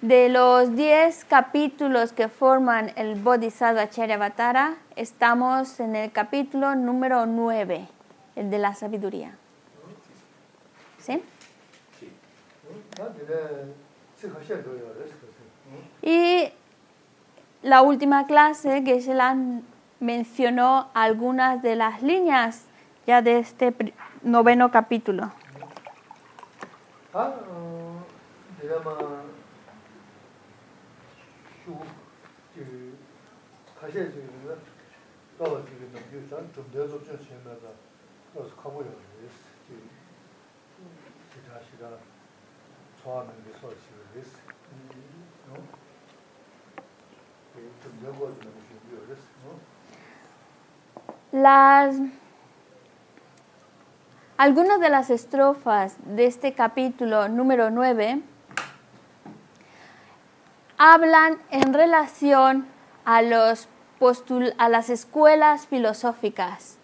De los 10 capítulos que forman el Bodhisattva Charyavatara, estamos en el capítulo número 9, el de la sabiduría. ¿Sí? Y la última clase que se la mencionó algunas de las líneas ya de este noveno capítulo. Las, algunas de las estrofas de este capítulo número 9 hablan en relación a, los a las escuelas filosóficas.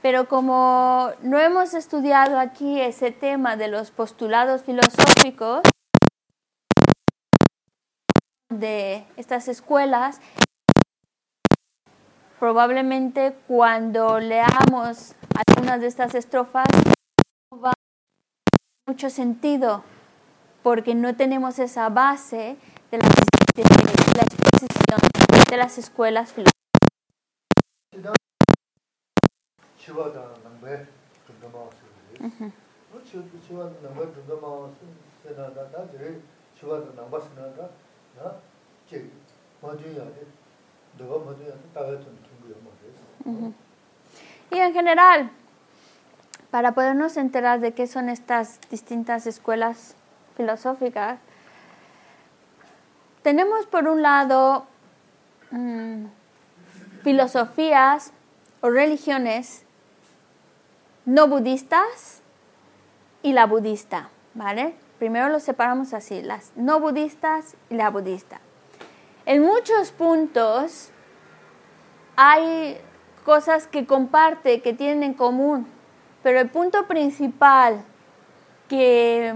Pero como no hemos estudiado aquí ese tema de los postulados filosóficos de estas escuelas, probablemente cuando leamos algunas de estas estrofas no va a tener mucho sentido porque no tenemos esa base exposición de las escuelas filosóficas. Y en general, para podernos enterar de qué son estas distintas escuelas filosóficas, tenemos por un lado mm, filosofías o religiones no budistas y la budista, ¿vale? Primero los separamos así, las no budistas y la budista. En muchos puntos hay cosas que comparte, que tienen en común, pero el punto principal que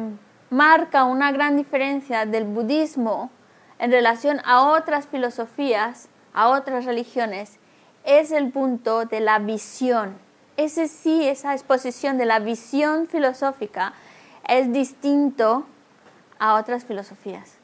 marca una gran diferencia del budismo en relación a otras filosofías, a otras religiones, es el punto de la visión. Ese sí, esa exposición de la visión filosófica es distinto a otras filosofías.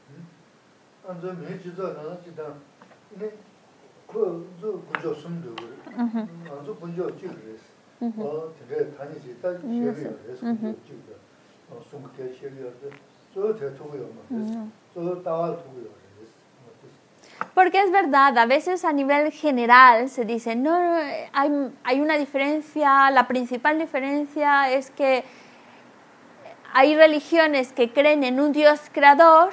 Porque es verdad, a veces a nivel general se dice, no, hay, hay una diferencia, la principal diferencia es que hay religiones que creen en un Dios creador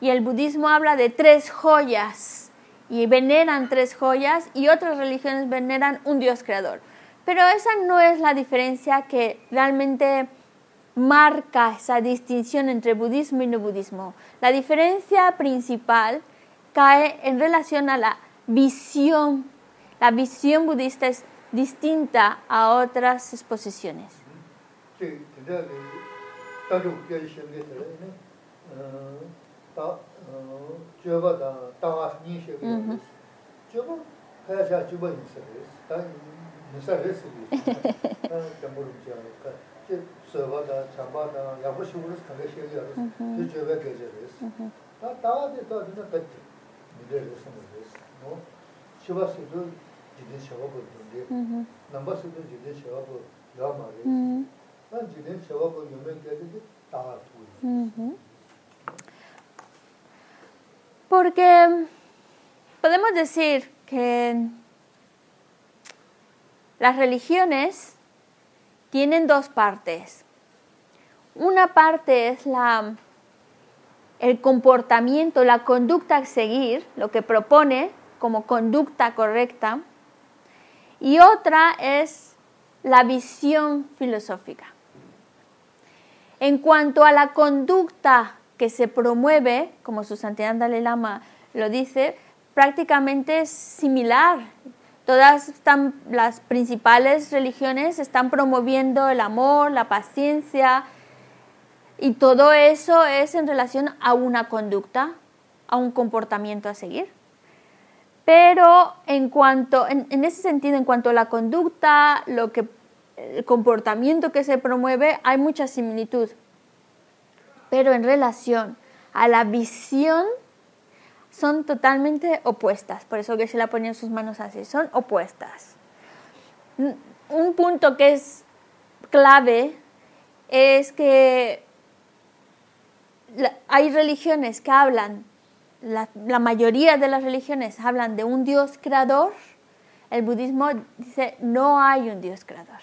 y el budismo habla de tres joyas y veneran tres joyas y otras religiones veneran un Dios creador. Pero esa no es la diferencia que realmente marca esa distinción entre budismo y no budismo. La diferencia principal cae en relación a la visión. La visión budista es distinta a otras exposiciones. 미래에서 생각했어. 뭐 시바스도 지대 셔가 보던데 넘버스도 지대 셔가 보 야마리 난 지대 셔가 보 유명 계절이 다 두고 Porque podemos decir que las religiones tienen dos partes. Una parte es la, el comportamiento, la conducta a seguir, lo que propone como conducta correcta, y otra es la visión filosófica. En cuanto a la conducta que se promueve, como su santidad Dalai Lama lo dice, prácticamente es similar. Todas las principales religiones están promoviendo el amor, la paciencia, Y todo eso es en relación a una conducta, a un comportamiento a seguir. Pero en cuanto, en, ese sentido, en cuanto a la conducta, lo que, el comportamiento que se promueve, hay mucha similitud. Pero en relación a la visión, son totalmente opuestas. Por eso que se la ponía en sus manos así, son opuestas. Un punto que es clave es que hay religiones que hablan, la, la, mayoría de las religiones hablan de un Dios creador, el budismo dice no hay un Dios creador.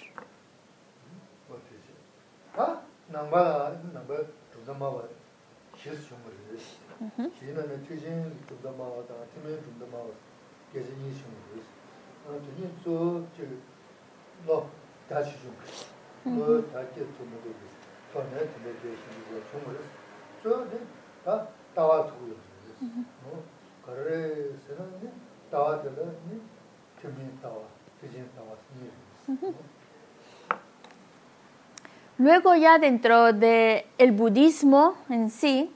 Luego ya dentro del el budismo en sí,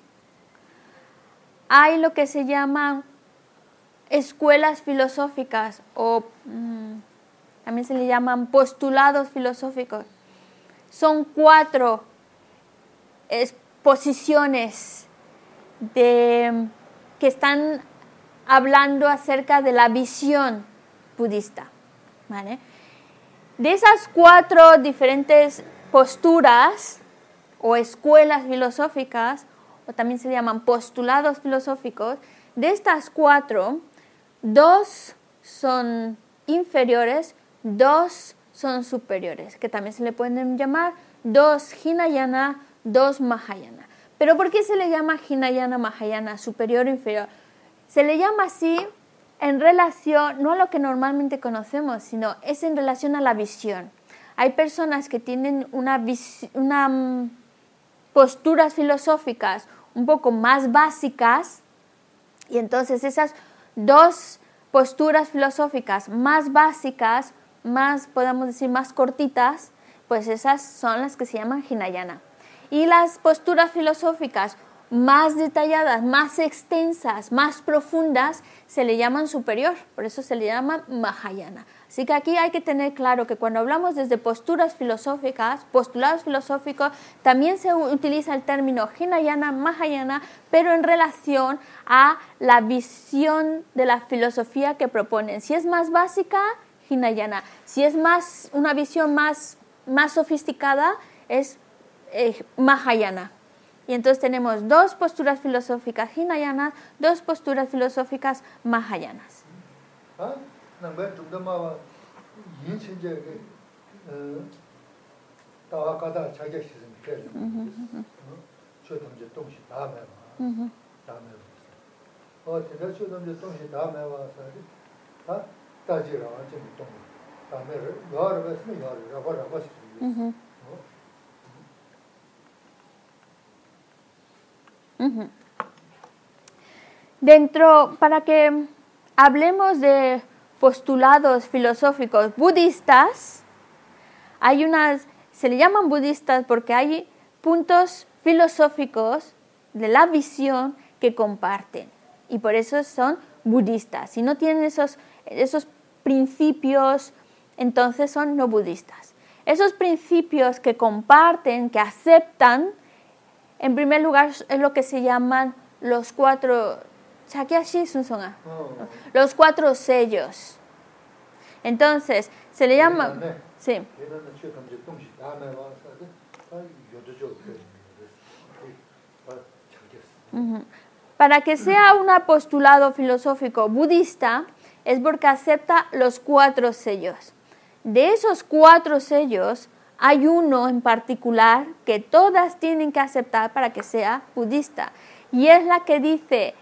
hay lo que se llaman escuelas filosóficas o mmm, también se le llaman postulados filosóficos. Son cuatro posiciones de, que están hablando acerca de la visión budista. De esas cuatro diferentes posturas o escuelas filosóficas, o también se llaman postulados filosóficos, de estas cuatro, dos son inferiores, dos son superiores, que también se le pueden llamar dos Hinayana, dos Mahayana. Pero ¿por qué se le llama Hinayana, Mahayana, superior o inferior? Se le llama así en relación, no a lo que normalmente conocemos, sino es en relación a la visión. Hay personas que tienen una, una mm, posturas filosóficas un poco más básicas y entonces esas dos posturas filosóficas más básicas, más, podemos decir, más cortitas, pues esas son las que se llaman Hinayana. Y las posturas filosóficas más detalladas, más extensas, más profundas, se le llaman superior, por eso se le llama Mahayana. Así que aquí hay que tener claro que cuando hablamos desde posturas filosóficas, postulados filosóficos, también se utiliza el término Hinayana, Mahayana, pero en relación a la visión de la filosofía que proponen. Si es más básica, Hinayana. Si es más una visión más, más sofisticada, es eh, Mahayana. Y entonces tenemos dos posturas filosóficas Hinayanas, dos posturas filosóficas Mahayanas. Dentro, para que hablemos de postulados filosóficos budistas, hay unas, se le llaman budistas porque hay puntos filosóficos de la visión que comparten y por eso son budistas. Si no tienen esos, esos principios, entonces son no budistas. Esos principios que comparten, que aceptan, en primer lugar es lo que se llaman los cuatro, oh. los cuatro sellos. Entonces, se le llama... Sí. Para que sea un apostulado filosófico budista, es porque acepta los cuatro sellos. De esos cuatro sellos, hay uno en particular que todas tienen que aceptar para que sea budista. Y es la que dice,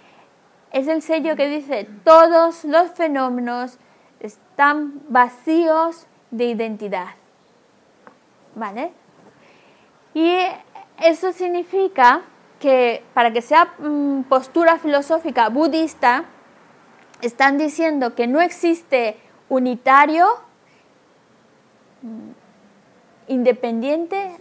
es el sello que dice, todos los fenómenos están vacíos de identidad. ¿Vale? Y eso significa que para que sea mm, postura filosófica budista, están diciendo que no existe unitario, independiente.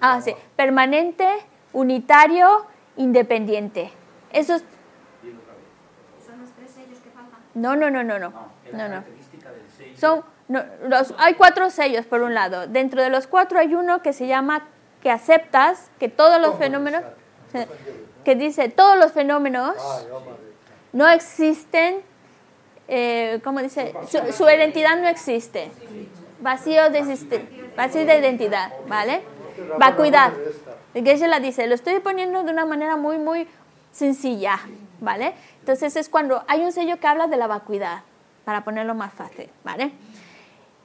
Ah, sí. Permanente, unitario, independiente. Esos. No, no, no, no, no. No, no. Son, no, los, hay cuatro sellos por un lado. Dentro de los cuatro hay uno que se llama que aceptas que todos los fenómenos, que dice todos los fenómenos no existen, eh, ¿cómo dice? Su, su identidad no existe. Vacío de, vacío de identidad, ¿vale? Vacuidad. Geshe la dice, lo estoy poniendo de una manera muy, muy sencilla, ¿vale? Entonces es cuando hay un sello que habla de la vacuidad, para ponerlo más fácil, ¿vale?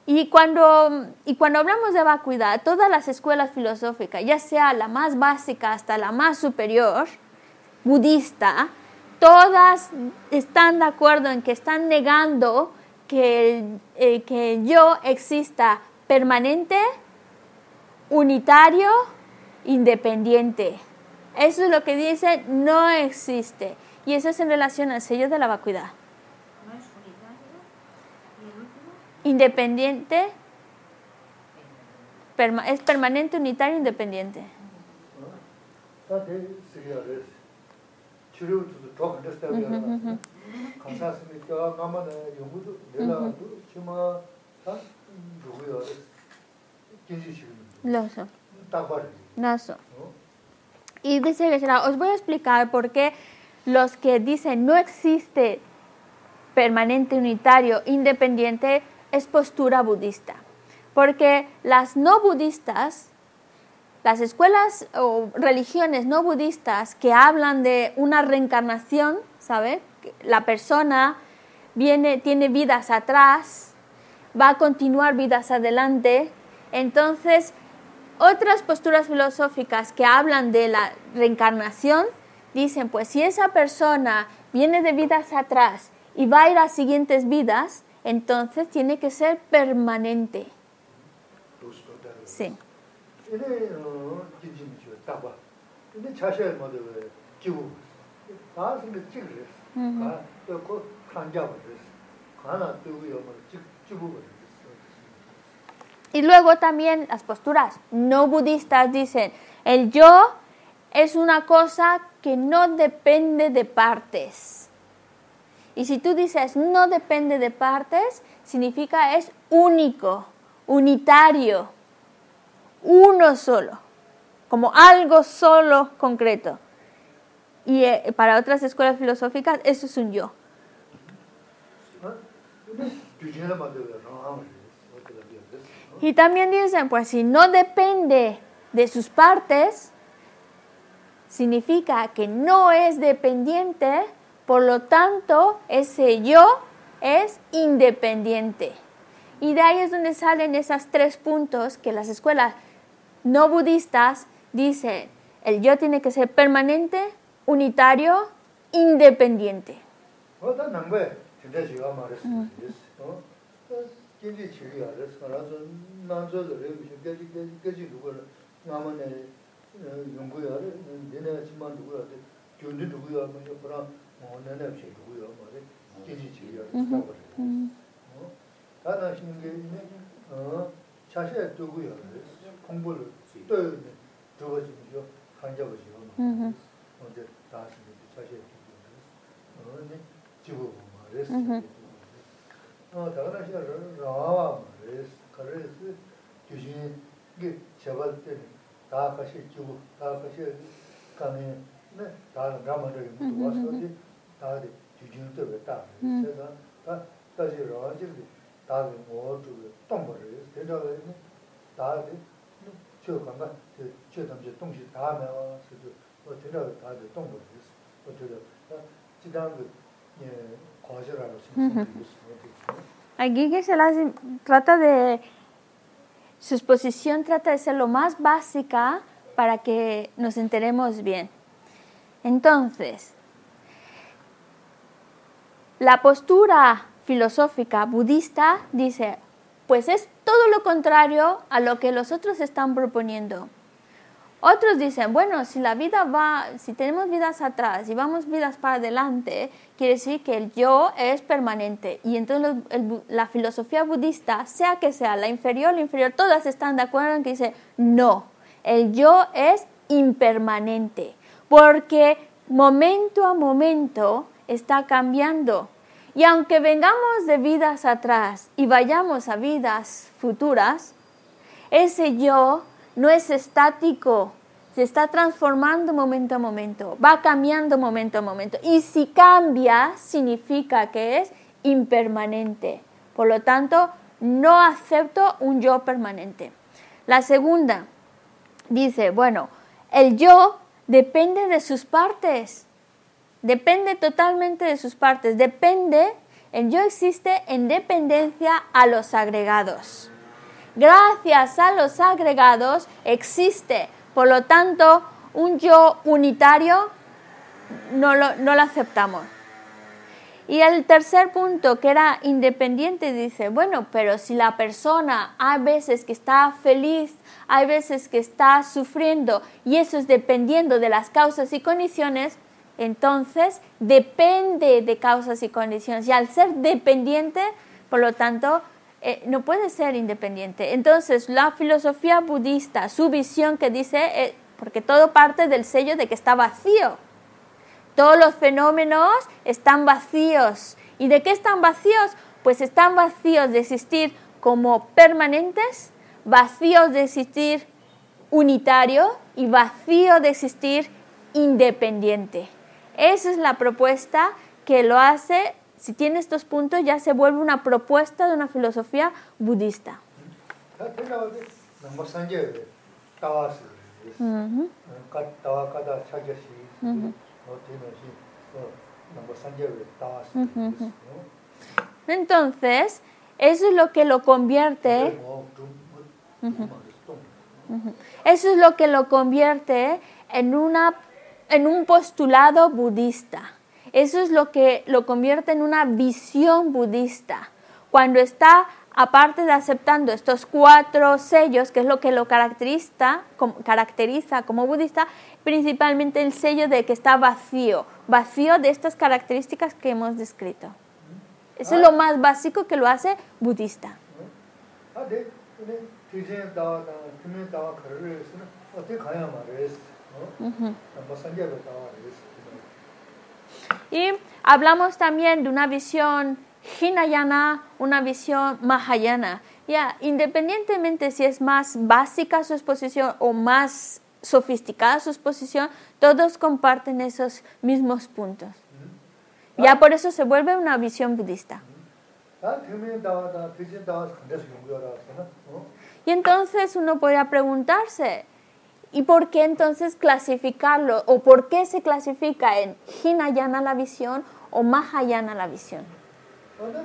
Y cuando, y cuando hablamos de vacuidad, todas las escuelas filosóficas, ya sea la más básica hasta la más superior, budista, todas están de acuerdo en que están negando que el, eh, que el yo exista permanente, unitario, independiente. Eso es lo que dice no existe. Y eso es en relación al sello de la vacuidad. No es unitario. Y el último, Independiente, perma- es permanente, unitario, independiente. 다 대 시리아를 치료도 더 understand 감사합니다. 가만에 연구도 내가도 치마 다 누구야? 진지시는 Loso, 딱바리. naso. 어? Y dice Geshe-la, os voy a explicar por qué los que dicen no existe permanente, unitario, independiente, es postura budista. Porque las no budistas, las escuelas o religiones no budistas que hablan de una reencarnación, ¿sabe? La persona viene, tiene vidas atrás, va a continuar vidas adelante. Entonces, otras posturas filosóficas que hablan de la reencarnación dicen, pues si esa persona viene de vidas atrás y va a ir a siguientes vidas, entonces tiene que ser permanente. Sí. 이네 어 진지미죠. 딱바. 근데 자세히 뭐도 왜 지구. 다 근데 찍으래. 가 또그 간자버렸어. 가나 뜨고요. 뭐 찍, 찍어버렸어. Y luego también las posturas no budistas dicen, el yo es una cosa que no depende de partes. Y si tú dices no depende de partes, significa es único, unitario, uno solo, como algo solo concreto. Y eh, para otras escuelas filosóficas eso es un yo. Y también dicen, pues si no depende de sus partes, significa que no es dependiente, por lo tanto, ese yo es independiente. Y de ahí es donde salen esos tres puntos que las escuelas no budistas dicen, el yo tiene que ser permanente, unitario, independiente. 배 진짜 제가 말했어. 어? 진지 지리 알았어. 그래서 난저들 여기 깨지 깨지 깨지 누구를 나만에 연구야. 내가 지만 누구야. 교대 누구야. 뭐 그런 뭐 내가 없이 누구야. 말에 진지 지리 알았어. 어? 다나 신는 게 있네. 어? 자세 누구야. 공부를 또 들어가지고 한자버지요. 어제 다시 자세 누구야. 어, 네. 지부 말했어. 어, 다른 시간을 나와 말했어. 그래서 교수님 이게 제발 때 다 같이 지부 다 같이 가면 네, 다 남아를 또 와서 이제 다 교수님도 왜다 제가 다 다시 나와지 다 모두 동거를 대답을 다 저 간가 저 담지 동시 다 나 chio kanga, chio tamche tongshi taa mewa, o taa de tongbo o Aquí que se trata de, su exposición trata de ser lo más básica para que nos enteremos bien. Entonces, la postura filosófica budista dice, pues es todo lo contrario a lo que los otros están proponiendo. Otros dicen, bueno, si la vida va, si tenemos vidas atrás y vamos vidas para adelante, quiere decir que el yo es permanente. Y entonces la filosofía budista, sea que sea la inferior, la inferior, todas están de acuerdo en que dice, no, el yo es impermanente, porque momento a momento está cambiando. Y aunque vengamos de vidas atrás y vayamos a vidas futuras, ese yo no es estático, se está transformando momento a momento, va cambiando momento a momento. Y si cambia, significa que es impermanente. Por lo tanto, no acepto un yo permanente. La segunda dice, bueno, el yo depende de sus partes, depende totalmente de sus partes, depende, el yo existe en dependencia a los agregados gracias a los agregados existe. Por lo tanto, un yo unitario no lo, no lo aceptamos. Y el tercer punto, que era independiente, dice, bueno, pero si la persona hay veces que está feliz, hay veces que está sufriendo, y eso es dependiendo de las causas y condiciones, entonces depende de causas y condiciones. Y al ser dependiente, por lo tanto, eh, no puede ser independiente. Entonces, la filosofía budista, su visión que dice, eh, porque todo parte del sello de que está vacío. Todos los fenómenos están vacíos. ¿Y de qué están vacíos? Pues están vacíos de existir como permanentes, vacíos de existir unitario y vacío de existir independiente. Esa es la propuesta que lo hace, si tiene estos puntos, ya se vuelve una propuesta de una filosofía budista. Entonces, eso es lo que lo convierte. Eso es lo que lo convierte en una en un postulado budista. Eso es lo que lo convierte en una visión budista. Cuando está, aparte de aceptando estos cuatro sellos, que es lo que lo caracteriza, como, caracteriza como budista, principalmente el sello de que está vacío, vacío de estas características que hemos descrito. Eso es lo más básico que lo hace budista. Y hablamos también de una visión Hinayana, una visión Mahayana. Ya, independientemente si es más básica su exposición o más sofisticada su exposición, todos comparten esos mismos puntos. Ya ah. por eso se vuelve una visión budista. Y entonces uno podría preguntarse, ¿y por qué entonces clasificarlo? ¿O por qué se clasifica en Hinayana la visión o Mahayana la visión? 어나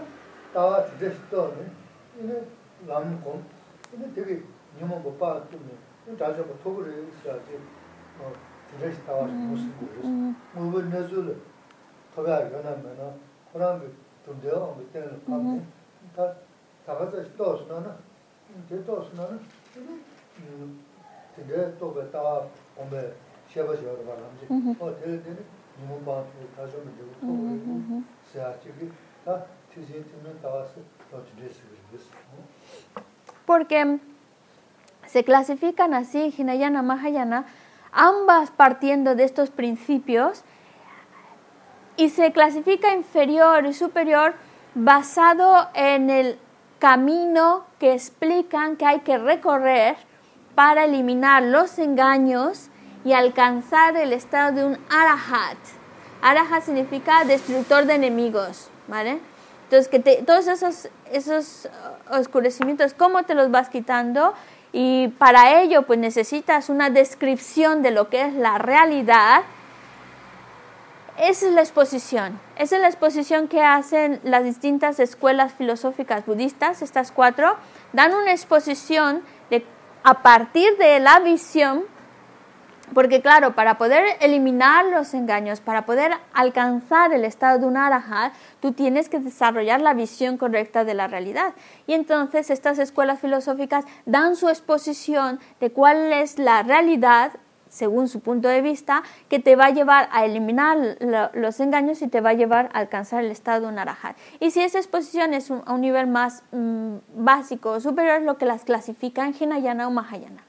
따와 디제 또네 이네 남공 이네 되게 니모 못 봐도네 이 자주 뭐 토그를 있어야지 어 디제 따와 무슨 거였어 뭐 내줄 토가 연하면은 그런 좀 되어 뭐 때는 밤에 다 다가서 또 쓰나나 이제 또 쓰나나 음 근데 또 갔다 오면 시험을 여러 번 하지 어 되는 니모 봐도 다시 오면 되고 토그를 sea, chiqui, ah, sí, sí, tiene tabas, no tienes Porque se clasifican así, Hinayana, Mahayana, ambas partiendo de estos principios, y se clasifica inferior y superior basado en el camino que explican que hay que recorrer para eliminar los engaños y alcanzar el estado de un arahat. Arahat significa destructor de enemigos, ¿vale? Entonces, que todos esos, esos oscurecimientos, ¿cómo te los vas quitando? Y para ello, pues necesitas una descripción de lo que es la realidad. Esa es la exposición. Esa es la exposición que hacen las distintas escuelas filosóficas budistas, estas cuatro. Dan una exposición de, a partir de la visión Porque claro, para poder eliminar los engaños, para poder alcanzar el estado de un arahat, tú tienes que desarrollar la visión correcta de la realidad. Y entonces estas escuelas filosóficas dan su exposición de cuál es la realidad según su punto de vista, que te va a llevar a eliminar los engaños y te va a llevar a alcanzar el estado de un arahat. Y si esa exposición es a un nivel más mm, básico o superior, es lo que las clasifica en Hinayana o Mahayana.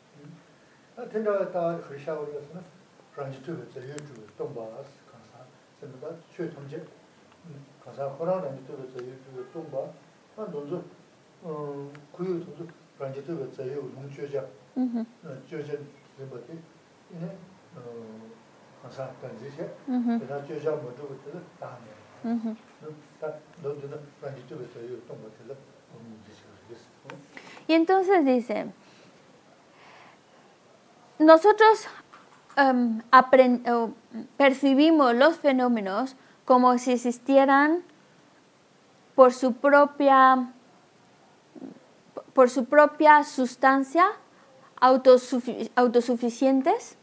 Y entonces dice, nosotros um, percibimos los fenómenos como si existieran por su propia por su propia sustancia autosuficientes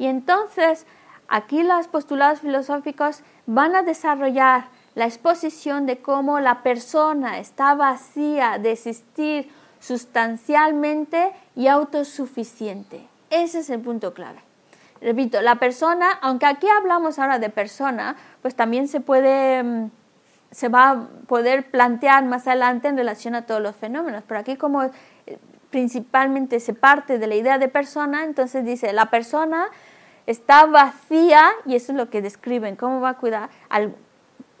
y entonces aquí los postulados filosóficos van a desarrollar la exposición de cómo la persona está vacía de existir sustancialmente y autosuficiente. Ese es el punto clave. Repito, la persona, aunque aquí hablamos ahora de persona, pues también se puede, mm, se va a poder plantear más adelante en relación a todos los fenómenos. Pero aquí como eh, principalmente se parte de la idea de persona, entonces dice, la persona está vacía, y eso es lo que describen, cómo va a cuidar, al,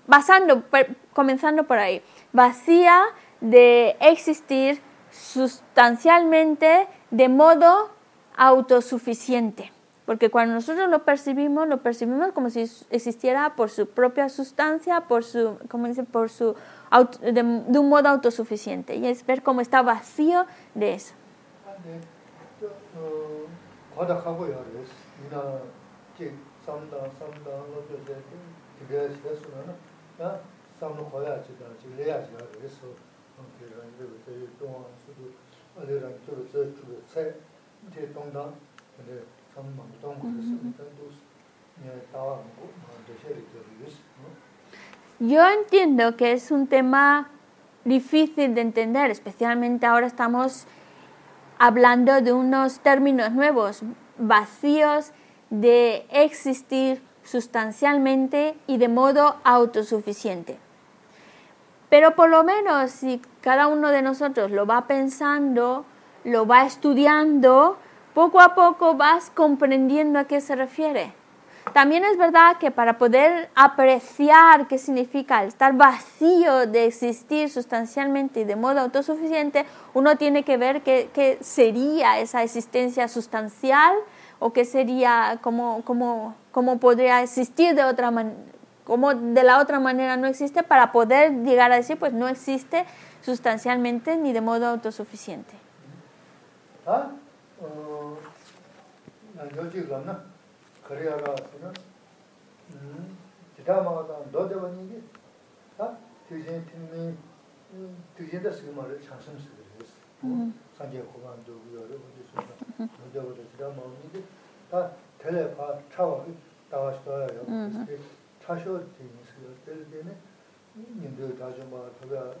basando, comenzando por ahí, vacía de existir sustancialmente de modo autosuficiente. Porque cuando nosotros lo percibimos, lo percibimos como si existiera por su propia sustancia, por su, como dice, por su de, de, un modo autosuficiente. Y es ver cómo está vacío de eso. 나 제 삼다 삼다 로도 제 그게 됐으면은 나 삼로 거야 지다 지래야지 그래서 그런 게 동안 수도 어디랑 저로 저 주로 새 이제 동당 근데 삼만 동 그래서 일단 또 예, 다와 뭐 되셔야 되겠어. Yo entiendo que es un tema difícil de entender, especialmente ahora estamos hablando de unos términos nuevos, vacíos de existir sustancialmente y de modo autosuficiente. Pero por lo menos si cada uno de nosotros lo va pensando, lo va estudiando, poco a poco vas comprendiendo a qué se refiere. También es verdad que para poder apreciar qué significa estar vacío de existir sustancialmente y de modo autosuficiente, uno tiene que ver qué, sería esa existencia sustancial o qué sería, cómo, cómo, cómo podría existir de otra manera, cómo de la otra manera no existe para poder llegar a decir, pues no existe sustancialmente ni de modo autosuficiente. ¿Ah? 그래야가 쓰는 음 기타 마다 너데버니기 다 뒤진 팀이 뒤진다 쓰기 말을 장심 쓰기로 했어 산제 고만도 그거를 어디 쓰는 너데버도 기타 마음이기 다 텔레파 차와 다와시도요. 그게 차쇼 되는 쓰요 때문에 님들 다좀 봐. 그가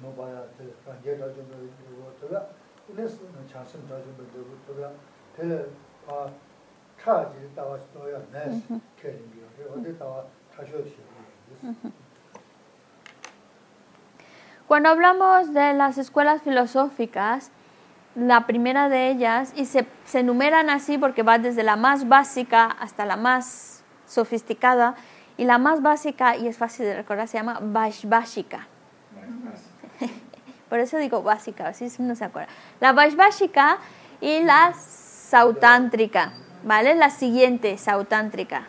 뭐 봐야 될 산제 다좀 되고 그가 그래서 장심 다좀 되고 그가 텔레파 Cuando hablamos de las escuelas filosóficas, la primera de ellas, y se, se enumeran así porque va desde la más básica hasta la más sofisticada, y la más básica, y es fácil de recordar, se llama Vaishvashika. Por eso digo básica, así no se acuerda. La Vaishvashika y la Sautántrica. ¿Vale? La siguiente, sautántrica.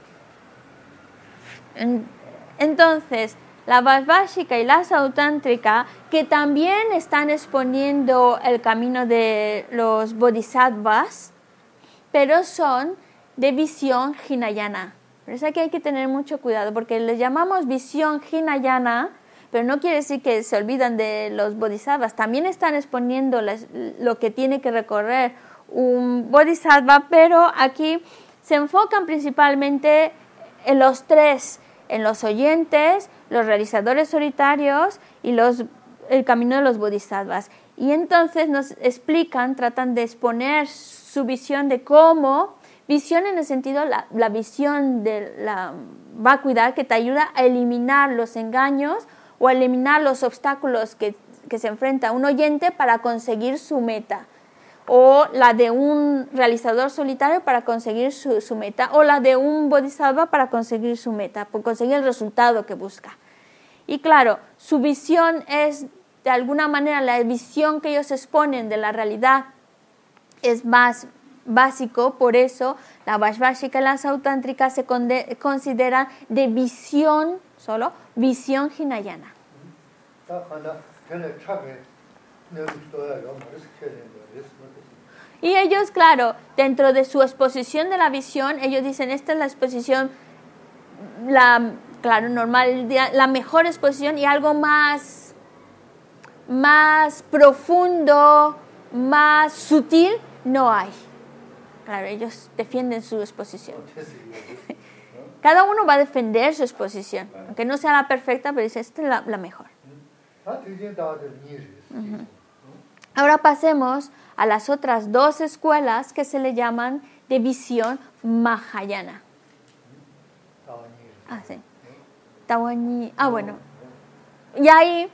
Entonces, la Vaishvashika y la sautántrica, que también están exponiendo el camino de los bodhisattvas, pero son de visión hinayana. Por eso aquí hay que tener mucho cuidado, porque les llamamos visión hinayana, pero no quiere decir que se olvidan de los bodhisattvas. También están exponiendo lo que tiene que recorrer un bodhisattva, pero aquí se enfocan principalmente en los tres, en los oyentes, los realizadores solitarios y los, el camino de los bodhisattvas. Y entonces nos explican, tratan de exponer su visión de cómo, visión en el sentido, la, la visión de la vacuidad que te ayuda a eliminar los engaños o a eliminar los obstáculos que, que se enfrenta un oyente para conseguir su meta o la de un realizador solitario para conseguir su, meta, o la de un bodhisattva para conseguir su meta, por conseguir el resultado que busca. Y claro, su visión es de alguna manera la visión que ellos exponen de la realidad es más básico, por eso la Vaishvashika y la Sautántrica se consideran de visión, solo visión hinayana. Y ellos, claro, dentro de su exposición de la visión, ellos dicen, esta es la exposición, la, claro, normal, la mejor exposición y algo más, más profundo, más sutil, no hay. Claro, ellos defienden su exposición. Cada uno va a defender su exposición, aunque no sea la perfecta, pero dice, esta es la, la mejor. Uh-huh. Ahora pasemos a las otras dos escuelas que se le llaman de visión Mahayana. Ah, sí. Ah, bueno. Y ahí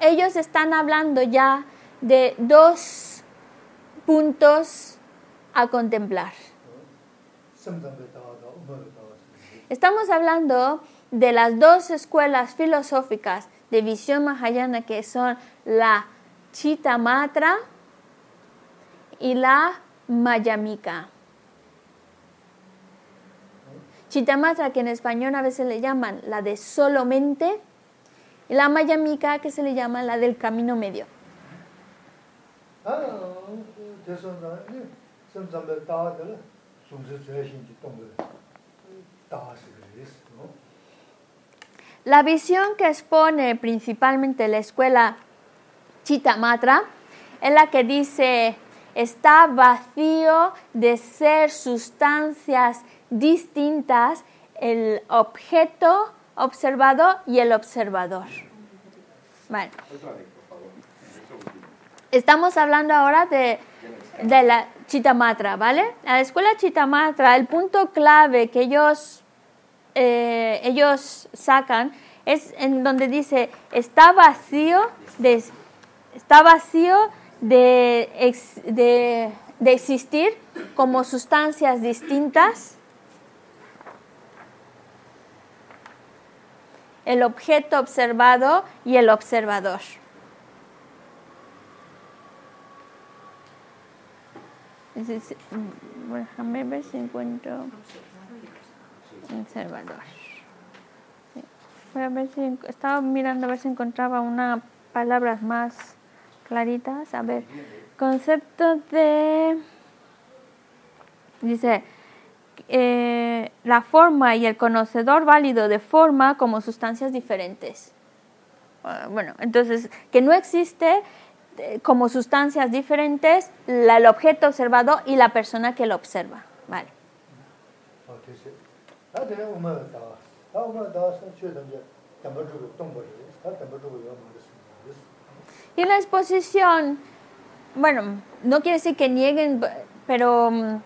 ellos están hablando ya de dos puntos a contemplar. Estamos hablando de las dos escuelas filosóficas de visión mahayana que son la Chitamatra y la Mayamika. Chitamatra, que en español a veces le llaman la de solamente, y la Mayamika, que se le llama la del camino medio. La visión que expone principalmente la escuela Chitamatra es la que dice está vacío de ser sustancias distintas el objeto observado y el observador. Bueno. Estamos hablando ahora de, de la Chitamatra, ¿vale? La escuela Chitamatra, el punto clave que ellos, eh, ellos sacan es en donde dice, está vacío de, está vacío de, de, de existir como sustancias distintas. el objeto observado y el observador. Déjame ver si encuentro observador. Para ver si estaba mirando a ver si encontraba una palabras más claritas. A ver, concepto de... Dice, eh, la forma y el conocedor válido de forma como sustancias diferentes. Ah, bueno, entonces, que no existe eh, como sustancias diferentes el objeto observado y la persona que lo observa. Vale. Y la exposición, bueno, no quiere decir que nieguen, pero mm,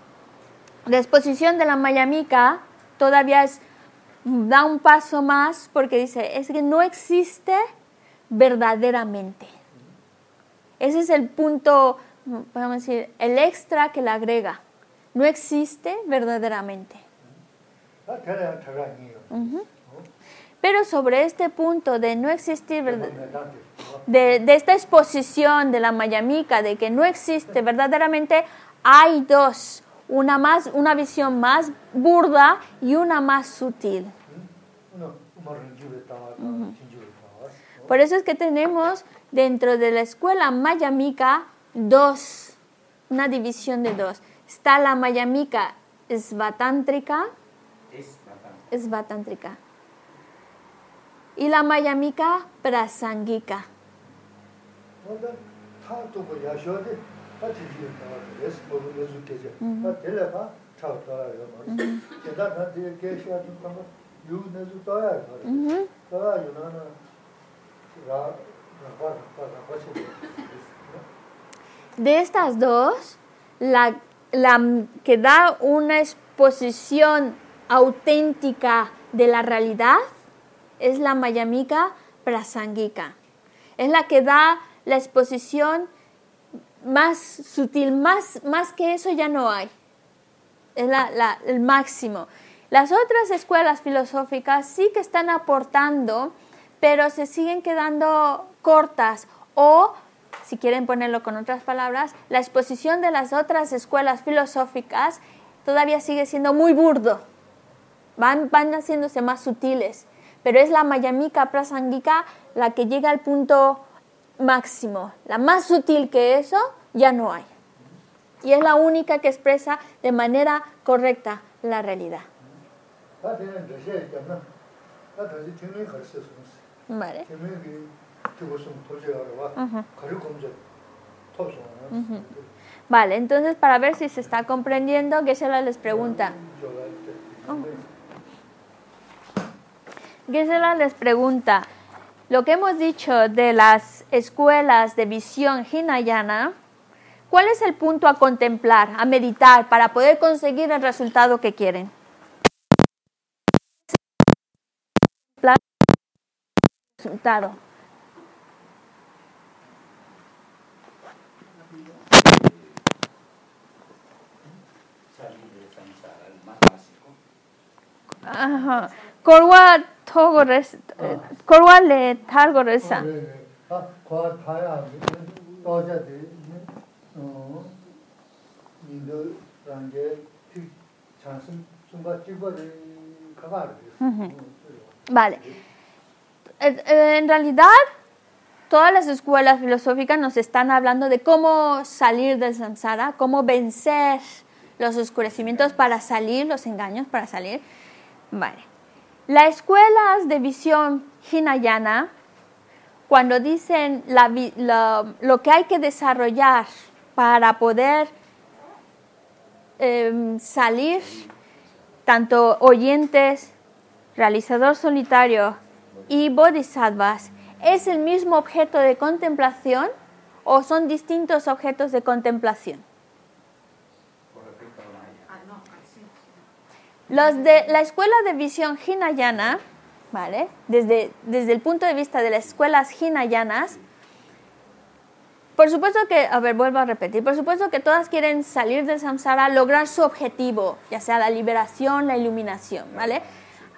la exposición de la Mayamica todavía es, da un paso más porque dice, es que no existe verdaderamente. Ese es el punto, podemos decir, el extra que le agrega. No existe verdaderamente. Pero sobre este punto de no existir, de, de esta exposición de la Mayamica, de que no existe verdaderamente, hay dos, una, más, una visión más burda y una más sutil. Por eso es que tenemos dentro de la escuela mayamika dos, una división de dos. Está la mayamika esvatántrica, esvatántrica y la mayamika prasangika. 다 뒤지게 나와 그래서 뭐 무슨 계죠 다 될래가 차고 떠요 말이야 제가 다 뒤에 계시가 좀 그런 거 유내주 떠야 말이야 Ujú. 떠야 유나는 라 라바 라바 같이 De estas dos, la, la que da una exposición auténtica de la realidad es la Mayamika Prasangika. Es la que da la exposición más sutil, más, más que eso ya no hay. Es la- el máximo. Las otras escuelas filosóficas sí que están aportando, pero se siguen quedando cortas o, si quieren ponerlo con otras palabras, la exposición de las otras escuelas filosóficas todavía sigue siendo muy burdo. Van, van haciéndose más sutiles, pero es la Mayamika Prasangika la que llega al punto máximo. La más sutil que eso ya no hay. Y es la única que expresa de manera correcta la realidad. Vale. Vale, entonces para ver si se está comprendiendo, Gesela les pregunta. Oh. Gesela les pregunta lo que hemos dicho de las escuelas de visión Hinayana, ¿cuál es el punto a contemplar, a meditar para poder conseguir el resultado que quieren? Resultado. salir del samsara, el más básico. Ajá. Korwa togo res, eh, korwa le targo resa. 아, 과 타야 떠자데 어 이거 란게 피 찬스 숨바 찍어리 가가르 Vale. Eh, eh, En realidad, todas las escuelas filosóficas nos están hablando de cómo salir del samsara, cómo vencer los oscurecimientos para salir, los engaños para salir. Vale. Las escuelas de visión Hinayana, cuando dicen lo que hay que desarrollar para poder em, salir, tanto oyentes, realizador solitario y bodhisattvas, ¿es el mismo objeto de contemplación o son distintos objetos de contemplación? Por respecto a la Maya. Ah, no, así. Los de la escuela de visión Hinayana, ¿vale? Desde, desde el punto de vista de las escuelas Hinayanas, por supuesto que, a ver, vuelvo a repetir, por supuesto que todas quieren salir del samsara, lograr su objetivo, ya sea la liberación, la iluminación, ¿vale?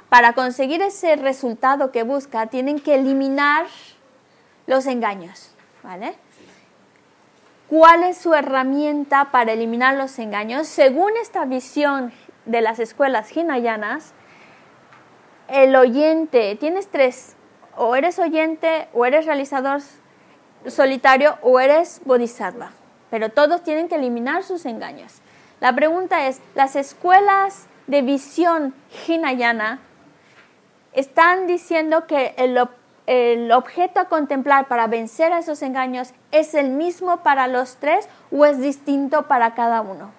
Para conseguir ese resultado que busca, tienen que eliminar los engaños, ¿vale? ¿Cuál es su herramienta para eliminar los engaños? Según esta visión de las escuelas hinayanas, el oyente, tienes tres, o eres oyente, o eres realizador solitario, o eres bodhisattva, pero todos tienen que eliminar sus engaños. La pregunta es, ¿las escuelas de visión hinayana están diciendo que el, ob- el objeto a contemplar para vencer a esos engaños es el mismo para los tres o es distinto para cada uno?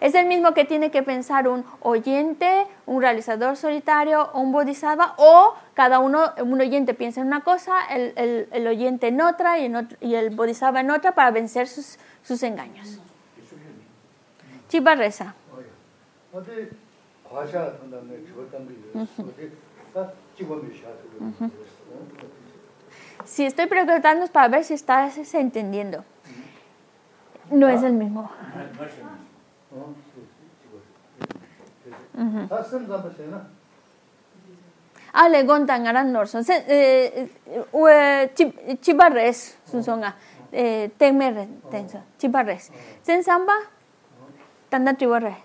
Es el mismo que tiene que pensar un oyente, un realizador solitario, un bodhisattva, o cada uno, un oyente piensa en una cosa, el, el, oyente en otra y, en otro, y, el bodhisattva en otra para vencer sus, sus engaños. Chiva reza. Si estoy preguntando para ver si estás entendiendo. No ah. es el mismo. Ah, le gontan aran norson. Eh, eh, Chibarres, susonga. Eh, Temer, tenso. Chibarres. Sen samba, tanda chibarre.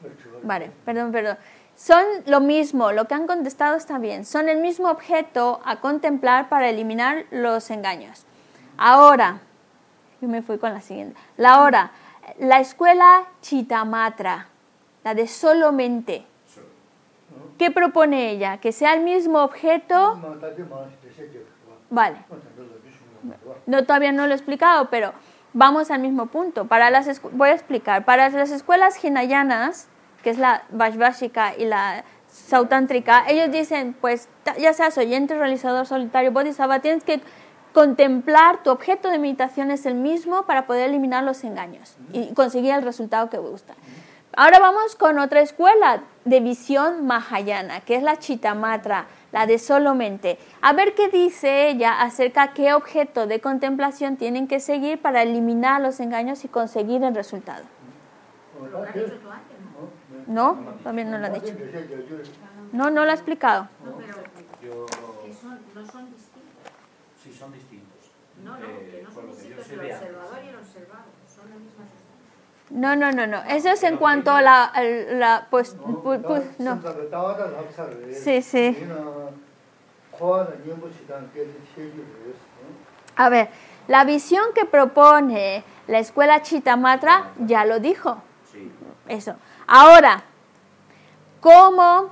Vale, perdón, perdón. Son lo mismo, lo que han contestado está bien. Son el mismo objeto a contemplar para eliminar los engaños. Ahora, yo me fui con la siguiente. La hora, la escuela Chitamatra, la de solo mente. ¿Qué propone ella? Que sea el mismo objeto. Vale. No, todavía no lo he explicado, pero vamos al mismo punto. Para las voy a explicar. Para las escuelas hinayanas, que es la Vajvashika y la Sautántrica, ellos dicen, pues ya seas oyente, realizador, solitario, bodhisattva, tienes que contemplar tu objeto de meditación es el mismo para poder eliminar los engaños y conseguir el resultado que gusta. Ahora vamos con otra escuela de visión mahayana, que es la Chitamatra, la de solo mente. A ver qué dice ella acerca de qué objeto de contemplación tienen que seguir para eliminar los engaños y conseguir el resultado. No, también no lo ha dicho. No, no lo ha explicado. No, pero no no, no, que no son distintos el observador y el observado, son las mismas no, no, no, no. Eso es en cuanto a la, la pues, no, pues, no. Sí, sí. A ver, la visión que propone la escuela Chitamatra ya lo dijo. Eso. Ahora, ¿cómo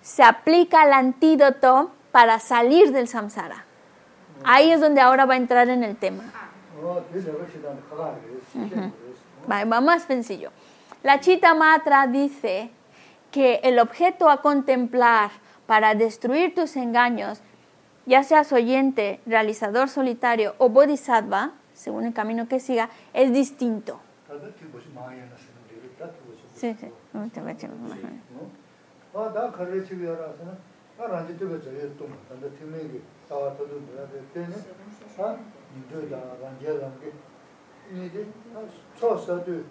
se aplica el antídoto para salir del samsara? Ahí es donde ahora va a entrar en el tema. Uh -huh. va más sencillo. La Chita Matra dice que el objeto a contemplar para destruir tus engaños, ya seas oyente, realizador solitario o bodhisattva, según el camino que siga, es distinto. Sí, sí. tawa tadu dhira dhe tene, ha, nidu dana rangye rangi, nidi, tso sadu,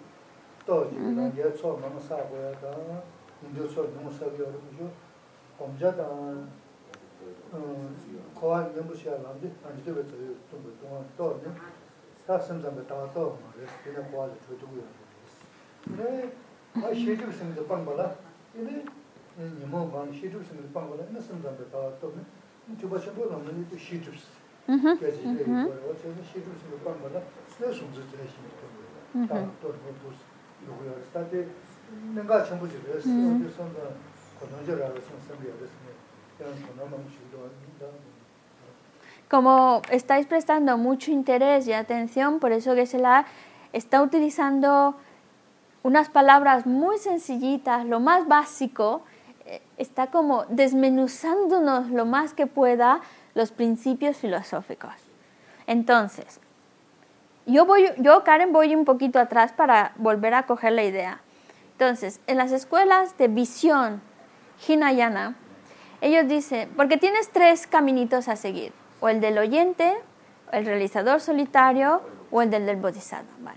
toji rangye tso nama sagoya dana, nidu tso nama sagoya rukushu, omja dana, kowa nyambu shaya rangi, anjido beta yu tumbu dunga toji, ta simzambe tawa tawa ma res, dina kowa li chudugu ya res. Ne, ha shijib simzi pangbala, ini, nimo bang shijib simzi pangbala, ina simzambe tawa toji, Como estáis prestando mucho interés y atención, por eso que se la está utilizando unas palabras muy sencillitas, lo más básico, está como desmenuzándonos lo más que pueda los principios filosóficos. Entonces, yo, voy, yo, Karen, voy un poquito atrás para volver a coger la idea. Entonces, en las escuelas de visión Hinayana, ellos dicen, porque tienes tres caminitos a seguir, o el del oyente, el realizador solitario o el del del bodhisattva.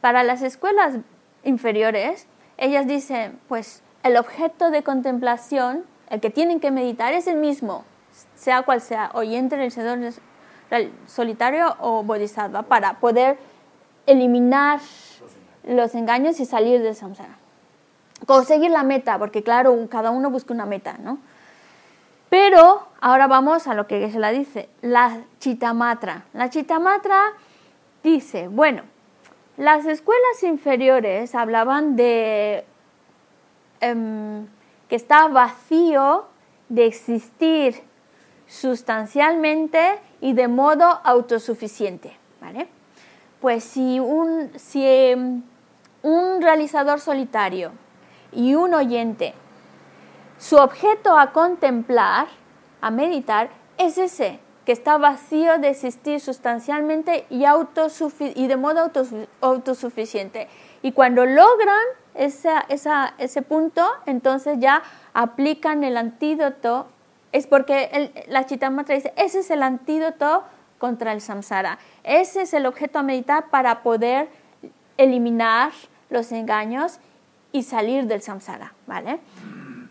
Para las escuelas inferiores, ellas dicen, pues el objeto de contemplación, el que tienen que meditar es el mismo, sea cual sea, oyente, realizador solitario o bodhisattva, para poder eliminar los engaños y salir del samsara. Conseguir la meta, porque claro, cada uno busca una meta, ¿no? Pero ahora vamos a lo que se la dice, la chitamatra. La chitamatra dice, bueno, las escuelas inferiores hablaban de um, que está vacío de existir sustancialmente y de modo autosuficiente, ¿vale? Pues si un, si, um, un realizador solitario y un oyente su objeto a contemplar, a meditar, es ese, que está vacío de existir sustancialmente y de modo autosuficiente. Y cuando logran esa, esa, ese punto, entonces ya aplican el antídoto, es porque el, la Chitamatra dice, ese es el antídoto contra el samsara, ese es el objeto a meditar para poder eliminar los engaños y salir del samsara, ¿vale?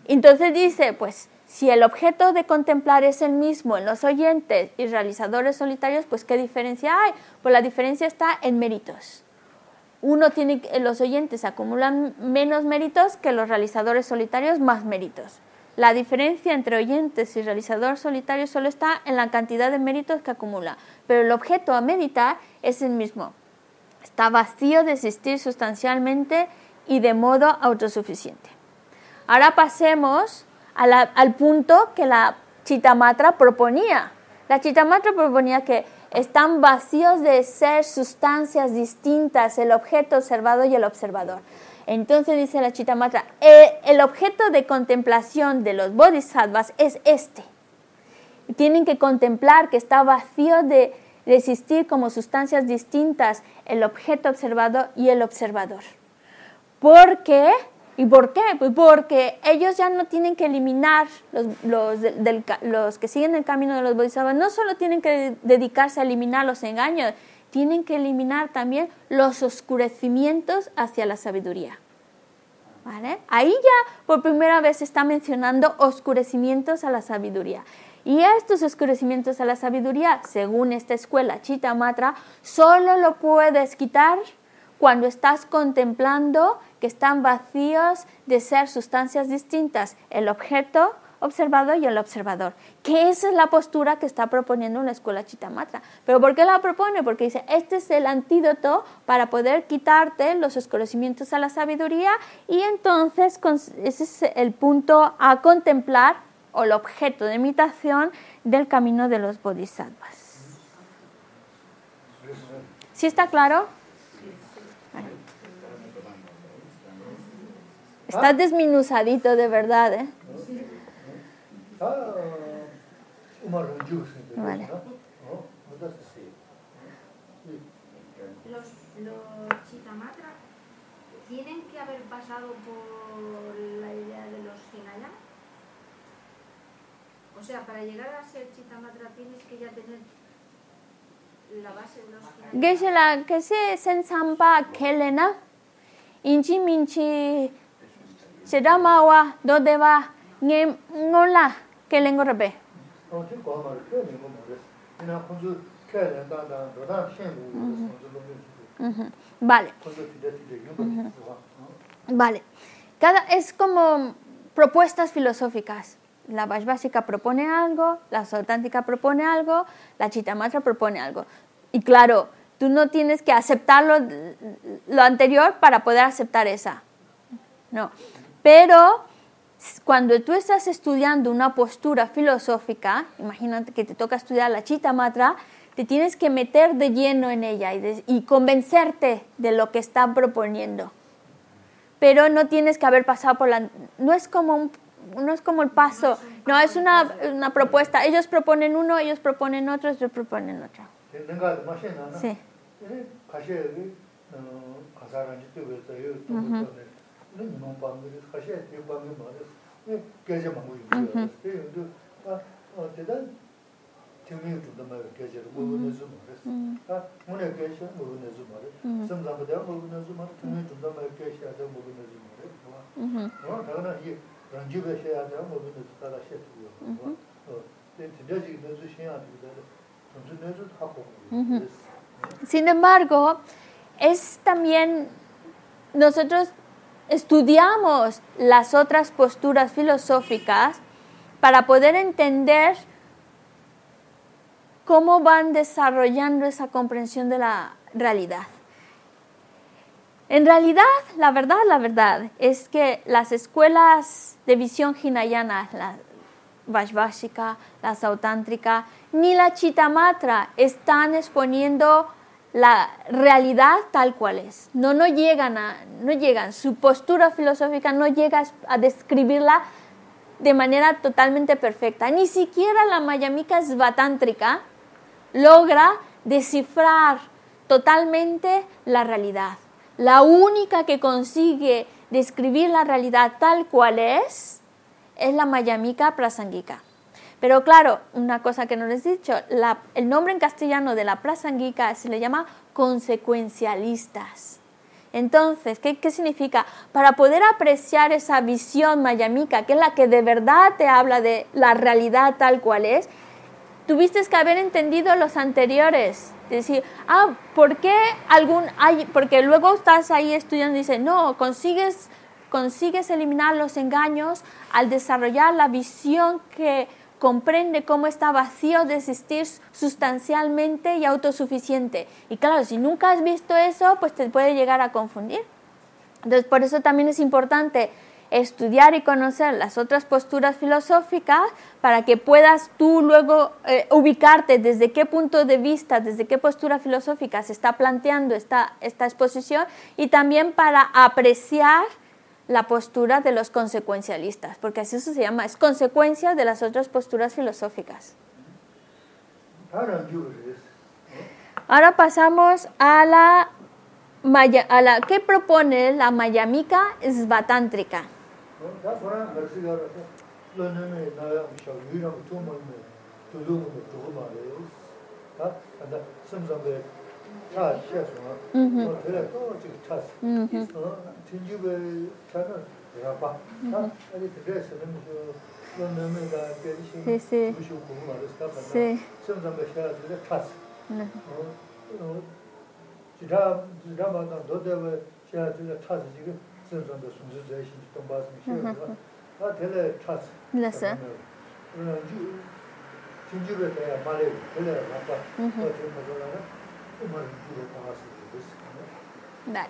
Entonces dice, pues si el objeto de contemplar es el mismo en los oyentes y realizadores solitarios, pues ¿qué diferencia hay? Pues la diferencia está en méritos. Uno tiene, los oyentes acumulan menos méritos que los realizadores solitarios más méritos. La diferencia entre oyentes y realizador solitario solo está en la cantidad de méritos que acumula, pero el objeto a meditar es el mismo. Está vacío de existir sustancialmente y de modo autosuficiente. Ahora pasemos al punto que la Chitamatra proponía. La Chitamatra proponía que están vacíos de ser sustancias distintas, el objeto observado y el observador. Entonces dice la Chitamatra, eh, el objeto de contemplación de los bodhisattvas es este. Tienen que contemplar que está vacío de, de existir como sustancias distintas el objeto observado y el observador. ¿Por qué? ¿Y por qué? Pues porque ellos ya no tienen que eliminar, los, los, que siguen el camino de los bodhisattvas, no solo tienen que dedicarse a eliminar los engaños, tienen que eliminar también los oscurecimientos hacia la sabiduría. ¿Vale? Ahí ya por primera vez se está mencionando oscurecimientos a la sabiduría. Y estos oscurecimientos a la sabiduría, según esta escuela Chitamatra, solo lo puedes quitar cuando estás contemplando que están vacíos de ser sustancias distintas, el objeto observado y el observador, que esa es la postura que está proponiendo la escuela Chitamatra. ¿Pero por qué la propone? Porque dice, este es el antídoto para poder quitarte los oscurecimientos a la sabiduría y entonces ese es el punto a contemplar o el objeto de imitación del camino de los bodhisattvas. ¿Sí está claro? Está desminuzadito de verdad, ¿eh? Vale. Los, chitamatra tienen que haber pasado por la idea de los Hinayana. O sea, para llegar a ser chitamatra tienes que ya tener la base de los Hinayana. Geshe la que se sensampa kelena, inchi minchi. Shedamawa, Dodeba, Ngem Ngola, Kelengo Rebe. Vale. Vale. Cada, es como propuestas filosóficas. La Vajvasika propone algo, la Soltántica propone algo, la Chitamatra propone algo. Y claro, tú no tienes que aceptar lo, lo anterior para poder aceptar esa. No. Pero cuando tú estás estudiando una postura filosófica, imagínate que te toca estudiar la Chitamatra, te tienes que meter de lleno en ella y, de, y convencerte de lo que están proponiendo. Pero no tienes que haber pasado por la... No es como, un, no es como el paso, no, es una, una propuesta. Ellos proponen uno, ellos proponen otro, ellos proponen otro. Sí. Uh -huh. Sin embargo, es también nosotros estudiamos las otras posturas filosóficas para poder entender cómo van desarrollando esa comprensión de la realidad. En realidad, la verdad, la verdad, es que las escuelas de visión hinayana, la Vaishvashika, la Sautántrica, ni la Chitamatra están exponiendo la realidad tal cual es. No, no llegan a, no llegan, su postura filosófica no llega a describirla de manera totalmente perfecta. Ni siquiera la Mayamika Svatántrica logra descifrar totalmente la realidad. La única que consigue describir la realidad tal cual es es la Mayamika Prasangika. Pero claro, una cosa que no les he dicho, el nombre en castellano de la Prasangika se le llama consecuencialistas. Entonces, ¿qué, qué significa? Para poder apreciar esa visión mayamika, que es la que de verdad te habla de la realidad tal cual es, tuviste que haber entendido los anteriores. Decir, ah, ¿por qué algún? Porque luego estás ahí estudiando y dices, no, consigues, consigues eliminar los engaños al desarrollar la visión que comprende cómo está vacío de existir sustancialmente y autosuficiente. Y claro, si nunca has visto eso, pues te puede llegar a confundir. Entonces, por eso también es importante estudiar y conocer las otras posturas filosóficas para que puedas tú luego eh, ubicarte desde qué punto de vista, desde qué postura filosófica se está planteando esta, esta exposición y también para apreciar la postura de los consecuencialistas, porque así eso se llama, es consecuencia de las otras posturas filosóficas. Ahora pasamos a la, maya, a la que propone la mayamika svatántrica. 진주베 타는 라파 아 아니 드레스는 그 놈놈이가 계시 무슨 공부 알았다 봤다 선선배 샤드에 타스 어. 지다 지다 만나 도데베 샤드에 타스 지금. 선선배 순수제 신지 좀 봤으면 싫어 아 텔레 타스 네서 그런지 진주베 대야 말에 텔레 라파 어좀 보잖아 그 말이 주로 나왔을 때 됐어. 네.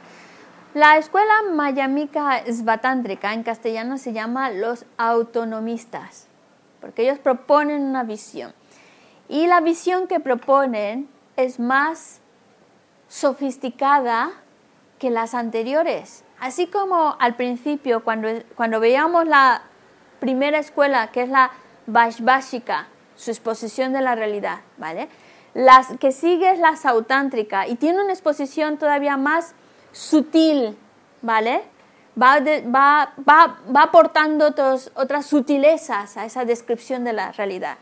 La escuela mayamika svatántrica en castellano se llama los autonomistas, porque ellos proponen una visión. Y la visión que proponen es más sofisticada que las anteriores. Así como al principio, cuando, cuando veíamos la primera escuela, que es la Vaishvashika, su exposición de la realidad, ¿vale? Las que sigue es la sautántrica y tiene una exposición todavía más sutil, ¿vale? Va, va, va, va aportando otras sutilezas a esa descripción de la realidad.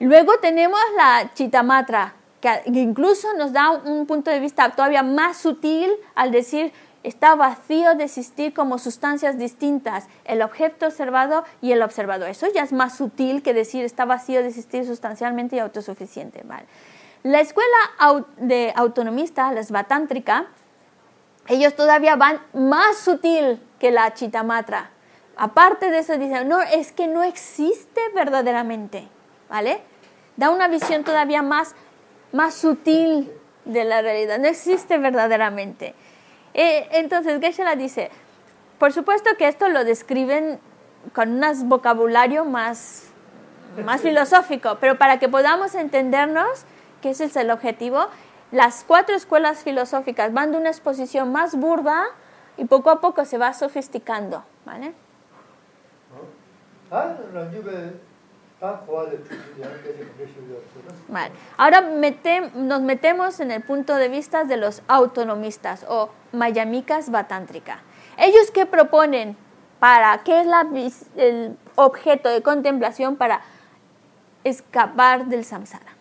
Luego tenemos la Chitamatra, que incluso nos da un punto de vista todavía más sutil al decir está vacío de existir como sustancias distintas, el objeto observado y el observador. Eso ya es más sutil que decir está vacío de existir sustancialmente y autosuficiente. ¿vale? La escuela de autonomista, la svatántrica, ellos todavía van más sutil que la chitamatra. Aparte de eso, dicen, no, es que no existe verdaderamente, ¿vale? Da una visión todavía más, más sutil de la realidad, no existe verdaderamente. Eh, entonces, Geshe-la dice, por supuesto que esto lo describen con un vocabulario más, más filosófico, pero para que podamos entendernos, que ese es el objetivo, las cuatro escuelas filosóficas van de una exposición más burda y poco a poco se va sofisticando, ¿vale? Vale. Ahora nos metemos en el punto de vista de los autonomistas o mayamikas batántrica. ¿Ellos qué proponen para qué es la, el objeto de contemplación para escapar del samsara?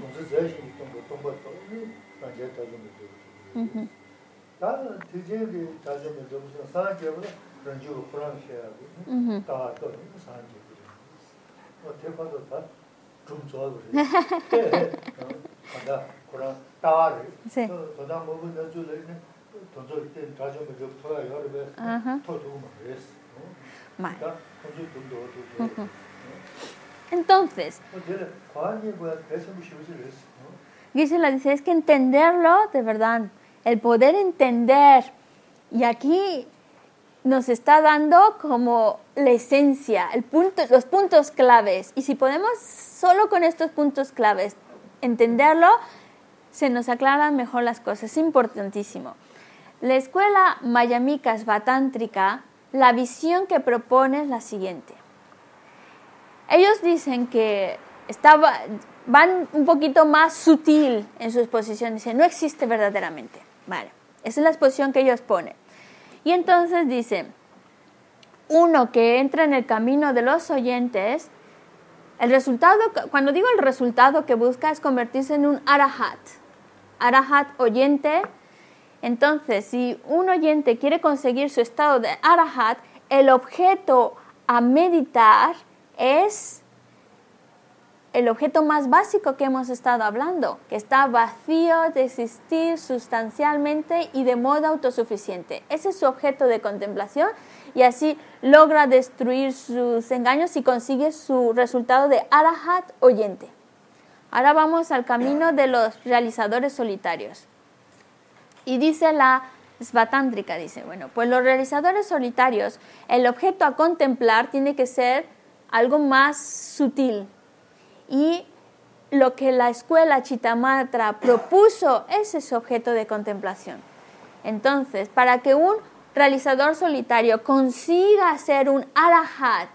동서 제시니 좀 동거 또 단계 다좀 되고. 다른 뒤제기 다좀 좀 사람께보다 런주 프랑시아고 다또 사람께. 뭐 대파도 다좀 좋아하고 그래. 간다. 그런 따와를 도다 먹은 저줄에는 돈저 때 다좀 좀 토야 여러 배. 토도 뭐 그랬어. 말. 돈저 돈도 또 Entonces, Gisela dice, es que entenderlo de verdad, el poder entender, y aquí nos está dando como la esencia, el punto, los puntos claves, y si podemos solo con estos puntos claves entenderlo, se nos aclaran mejor las cosas, es importantísimo. La escuela Mayamika Svatántrica, la visión que propone es la siguiente. Ellos dicen que estaba, van un poquito más sutil en su exposición, dicen, no existe verdaderamente. Vale, esa es la exposición que ellos ponen. Y entonces dicen, uno que entra en el camino de los oyentes, el resultado, cuando digo el resultado que busca es convertirse en un arahat. Arahat oyente. Entonces, si un oyente quiere conseguir su estado de arahat, el objeto a meditar es el objeto más básico que hemos estado hablando, que está vacío de existir sustancialmente y de modo autosuficiente. Ese es su objeto de contemplación y así logra destruir sus engaños y consigue su resultado de arahat oyente. Ahora vamos al camino de los realizadores solitarios. Y dice la Svatántrica, dice, bueno, pues los realizadores solitarios, el objeto a contemplar tiene que ser algo más sutil. Y lo que la escuela Chitamatra propuso es ese objeto de contemplación. Entonces, para que un realizador solitario consiga ser un arahat,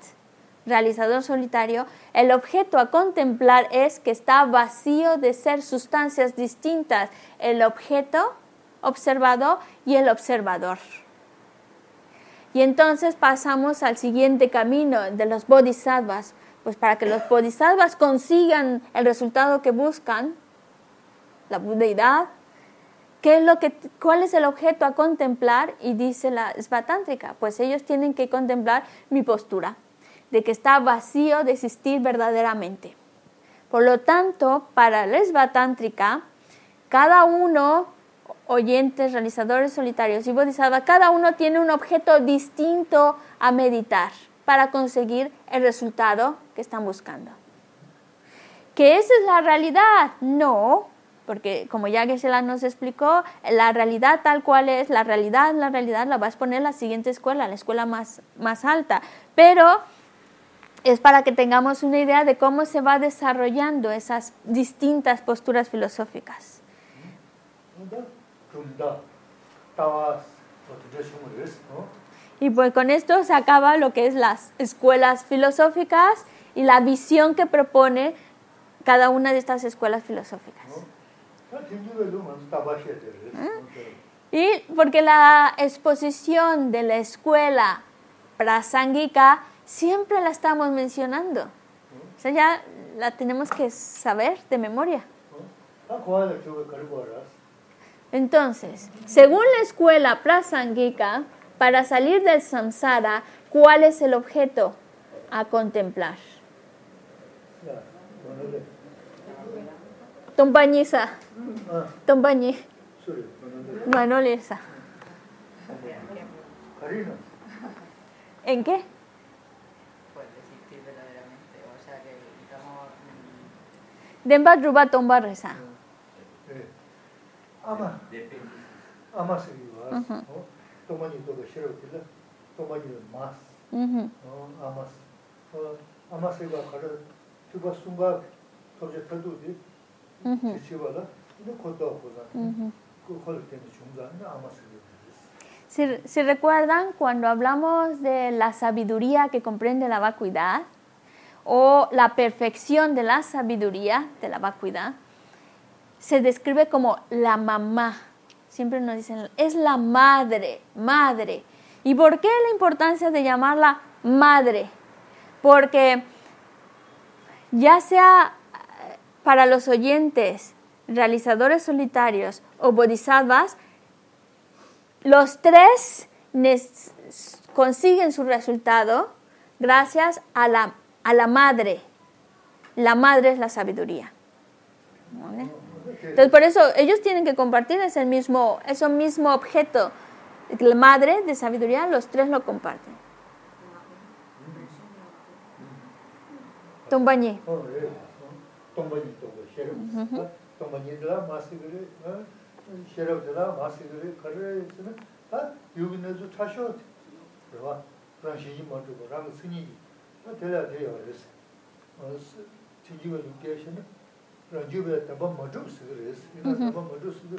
realizador solitario, el objeto a contemplar es que está vacío de ser sustancias distintas, el objeto observado y el observador. Y entonces pasamos al siguiente camino de los bodhisattvas, pues para que los bodhisattvas consigan el resultado que buscan, la budeidad, ¿qué es lo que, ¿cuál es el objeto a contemplar? Y dice la Svatántrica, pues ellos tienen que contemplar mi postura, de que está vacío de existir verdaderamente. Por lo tanto, para la Svatántrica, cada uno, oyentes, realizadores solitarios y bodhisattvas, cada uno tiene un objeto distinto a meditar para conseguir el resultado que están buscando. ¿Que esa es la realidad? No, porque como ya Geshe-la nos explicó, la realidad tal cual es, la realidad, la realidad la vas a poner la siguiente escuela, la escuela más, más alta. Pero es para que tengamos una idea de cómo se va desarrollando esas distintas posturas filosóficas. Y pues con esto se acaba lo que es las escuelas filosóficas y la visión que propone cada una de estas escuelas filosóficas. Y porque la exposición de la escuela prasángika siempre la estamos mencionando. O sea, ya la tenemos que saber de memoria. Entonces, según la escuela prasángika, para salir del samsara, ¿cuál es el objeto a contemplar? Tombañiza. Tombañi. Manolesa. ¿En qué? Demba ruba tomba reza. Ama. Ama se viva. Tomani todo shiro kila. Tomani mas. Amas. Ama se va kara. Tuba sunga toje tadu di. Chichiwala. Ino koto koza. Kukol tene chungza. Ino ama se viva. Si, si recuerdan, cuando hablamos de la sabiduría que comprende la vacuidad, o la perfección de la sabiduría, de la vacuidad, se describe como la mamá. Siempre nos dicen, es la madre, madre. ¿Y por qué la importancia de llamarla madre? Porque ya sea eh, para los oyentes, realizadores solitarios o bodhisattvas, los tres consiguen su resultado gracias a la a la madre. La madre es la sabiduría. Entonces, por eso ellos tienen que compartir ese mismo, ese mismo objeto. La madre de sabiduría, los tres lo comparten. Tombañi. tēlā tēyā rēs. Tījīwa yukiyā shēnā, rāngyūbā tāmbā māchūb sīgā rēs, yinā tāmbā māchūb sīgā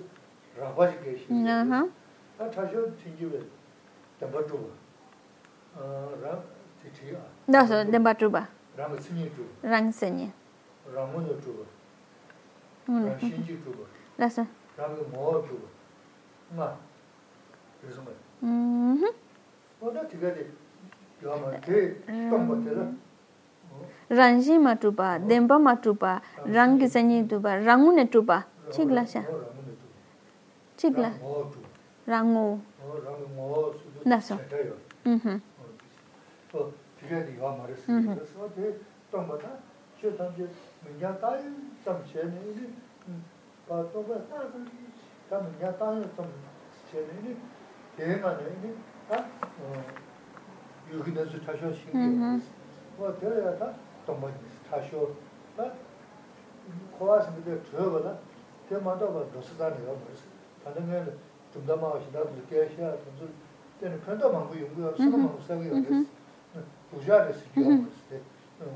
rāmbā shīgā shēnā. Tā tāshā tījīwa tāmbā chūbā, rāng tījīwa. Dā sō, tāmbā chūbā. Rāng sīnyā chūbā. Rāng sīnyā. Rāng mūnyā chūbā. Rāng shīnjī chūbā. Dā sō. Rāng mōhā chūbā. Ngā, rēs mā. ranji ma tupa demba ma tupa rang gi sanyi tupa rangu ne tupa chigla sha chigla rangu na so mhm to tige di wa ma res so de tom ba ta che tam je min ya ta tam che ne ni pa to ba ta tam min ya ta tam che ne ni de ma ne ni ta 여기 내서 타셔 신기. 뭐 되어야 다 동반 타셔. 다 코아스 밑에 들어가다. 대마다 봐 노스단이가 뭐지. 다른 게 dumdamaashida dhukayashya dhunzul teni penta mangu yungu ya suna mangu sagi ya des ujaa des kiyo mas de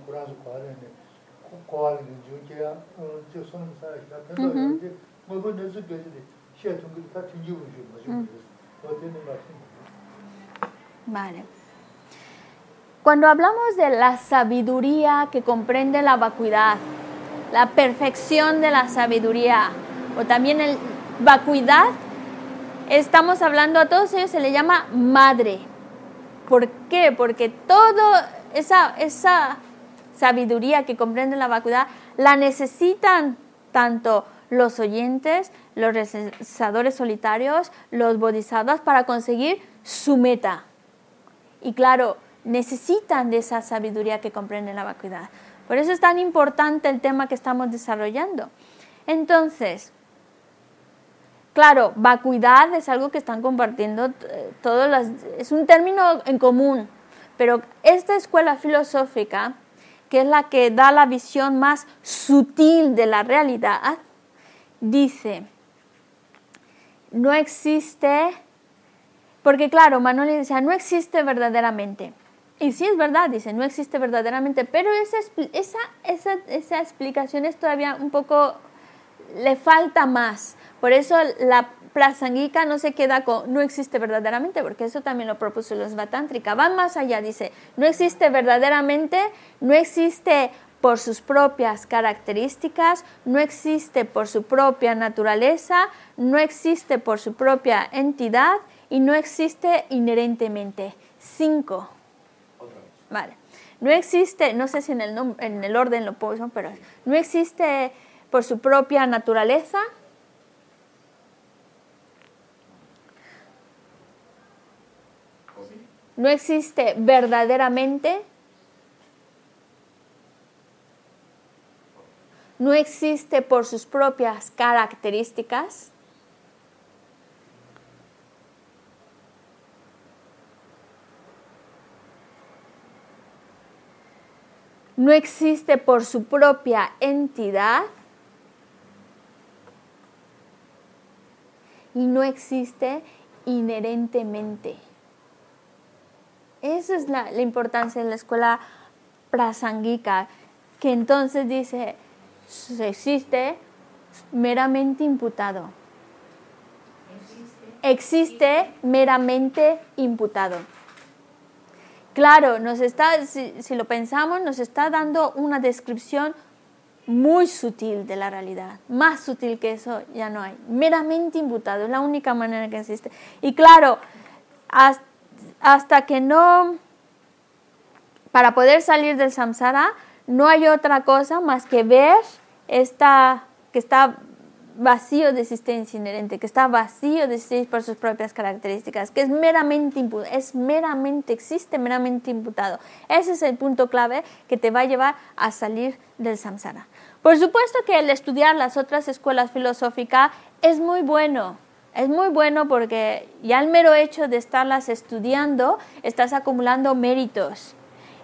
kuranzu kwaare ne kwaare ne junkaya je suna masayashida penta ya de mabu nezu gaji de shia tungi de ka tingi wujuu ma jungu des o teni masin Vale. Cuando hablamos de la sabiduría que comprende la vacuidad, la perfección de la sabiduría, o también el vacuidad, estamos hablando a todos ellos, se le llama madre. ¿Por qué? Porque toda esa, esa sabiduría que comprende la vacuidad la necesitan tanto los oyentes, los rezadores solitarios, los bodhisattvas para conseguir su meta. Y claro, necesitan de esa sabiduría que comprende la vacuidad. Por eso es tan importante el tema que estamos desarrollando. Entonces, claro, vacuidad es algo que están compartiendo eh, todas las... es un término en común, pero esta escuela filosófica, que es la que da la visión más sutil de la realidad, dice, no existe, porque claro, Manuel decía, no existe verdaderamente. Y sí es verdad, dice, no existe verdaderamente, pero esa, esa, esa, esa explicación es todavía un poco, le falta más. Por eso la prasanguica no se queda con no existe verdaderamente, porque eso también lo propuso los Vatántrica. Van más allá, dice, no existe verdaderamente, no existe por sus propias características, no existe por su propia naturaleza, no existe por su propia entidad y no existe inherentemente. Cinco. Vale. No existe, no sé si en el, en el orden lo puedo, pero no existe por su propia naturaleza. No existe verdaderamente. No existe por sus propias características. No existe por su propia entidad y no existe inherentemente. Esa es la, importancia de la escuela prasanguica, que entonces dice, existe meramente imputado. Existe meramente imputado. Claro, nos está, si, lo pensamos, nos está dando una descripción muy sutil de la realidad. Más sutil que eso ya no hay. Meramente imputado, es la única manera que existe. Y claro, hasta, que no, para poder salir del samsara, no hay otra cosa más que ver esta, que está vacío de existencia inherente, que está vacío de existencia por sus propias características, que es meramente es meramente, existe meramente imputado. Ese es el punto clave que te va a llevar a salir del samsara. Por supuesto que el estudiar las otras escuelas filosóficas es muy bueno, es muy bueno porque ya el mero hecho de estarlas estudiando, estás acumulando méritos.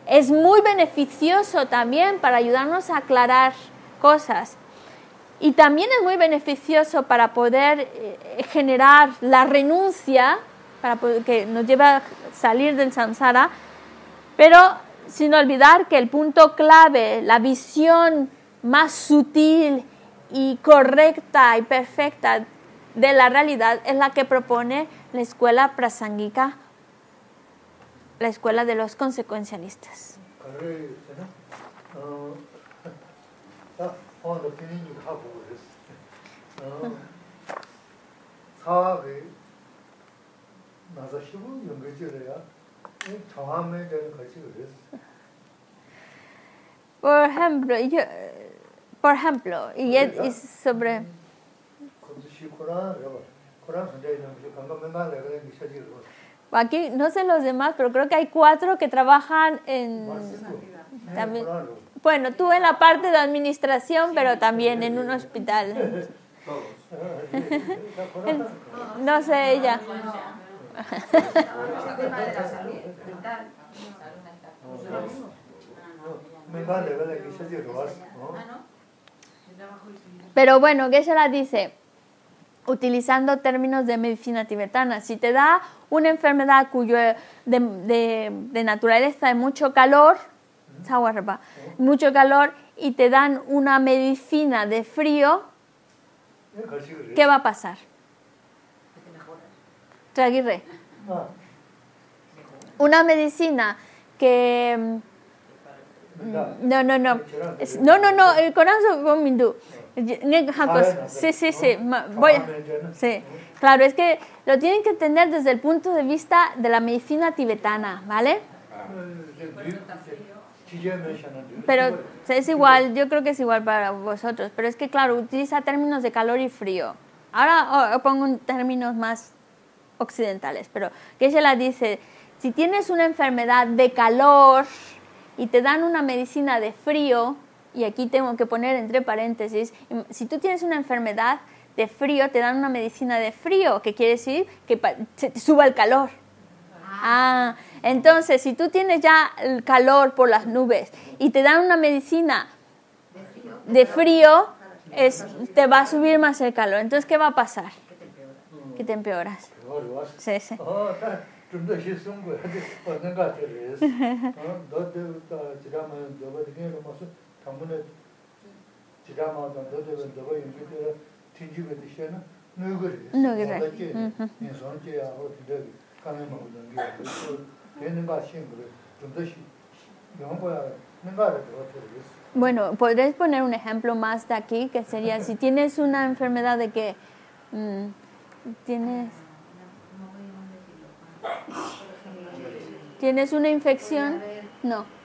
Es muy beneficioso también para ayudarnos a aclarar cosas. Y también es muy beneficioso para poder eh, generar la renuncia, para que nos lleva a salir del samsara, pero sin olvidar que el punto clave, la visión más sutil y correcta y perfecta de la realidad es la que propone la escuela prasanguica, la escuela de los consecuencialistas. 사업이 나서 시부 연결지래야. 정함에 대한 것이 그랬어. Por ejemplo, yo, por ejemplo, y es, es sobre... Aquí no sé los demás, pero creo que hay cuatro que trabajan en... También, bueno, tú en la parte de administración, pero también en un hospital. Todos. no sé ella. Pero bueno, ¿qué se la dice, utilizando términos de medicina tibetana, si te da una enfermedad cuyo de, de, naturaleza de mucho calor, mucho calor, y te dan una medicina de frío, ¿qué va a pasar? Traguirre. 아, Una medicina que... mm, 나 No, no, no. Es- No, no, no, el corazón con mindú. Sí, sí, sí. ma- Voy a- Sí, claro, es que lo tienen que entender desde el punto de vista de la medicina tibetana, ¿vale? Pero es igual, yo creo que es igual para vosotros, pero es que claro, utiliza términos de calor y frío. Ahora pongo términos más occidentales, pero la dice, si tienes una enfermedad de calor y te dan una medicina de frío, y aquí tengo que poner entre paréntesis, si tú tienes una enfermedad de frío, te dan una medicina de frío, que quiere decir que se te suba el calor. Ah, entonces si tú tienes ya el calor por las nubes y te dan una medicina de frío, es, te va a subir más el calor. Entonces, ¿qué va a pasar? Que te empeoras. Sí, sí. No, 좀더 실수한 거야. 얻는 거 같아. 그래서. 어, 너도 지라면 너가 되게 무슨 당분에 지라마다 너도 너가 연구돼 뒤집어 드시는 누구를. 누구를. 너게 인선제야 하고 되게 가면 먹는 게 되는 거 아시는 거를 좀더 영어 거야. 내가 알아. 그래서. Bueno, podréis poner un ejemplo más de aquí, que sería si tienes una enfermedad de que mm, tienes, No voy a decirlo. Por ejemplo, tienes una infección, no. no.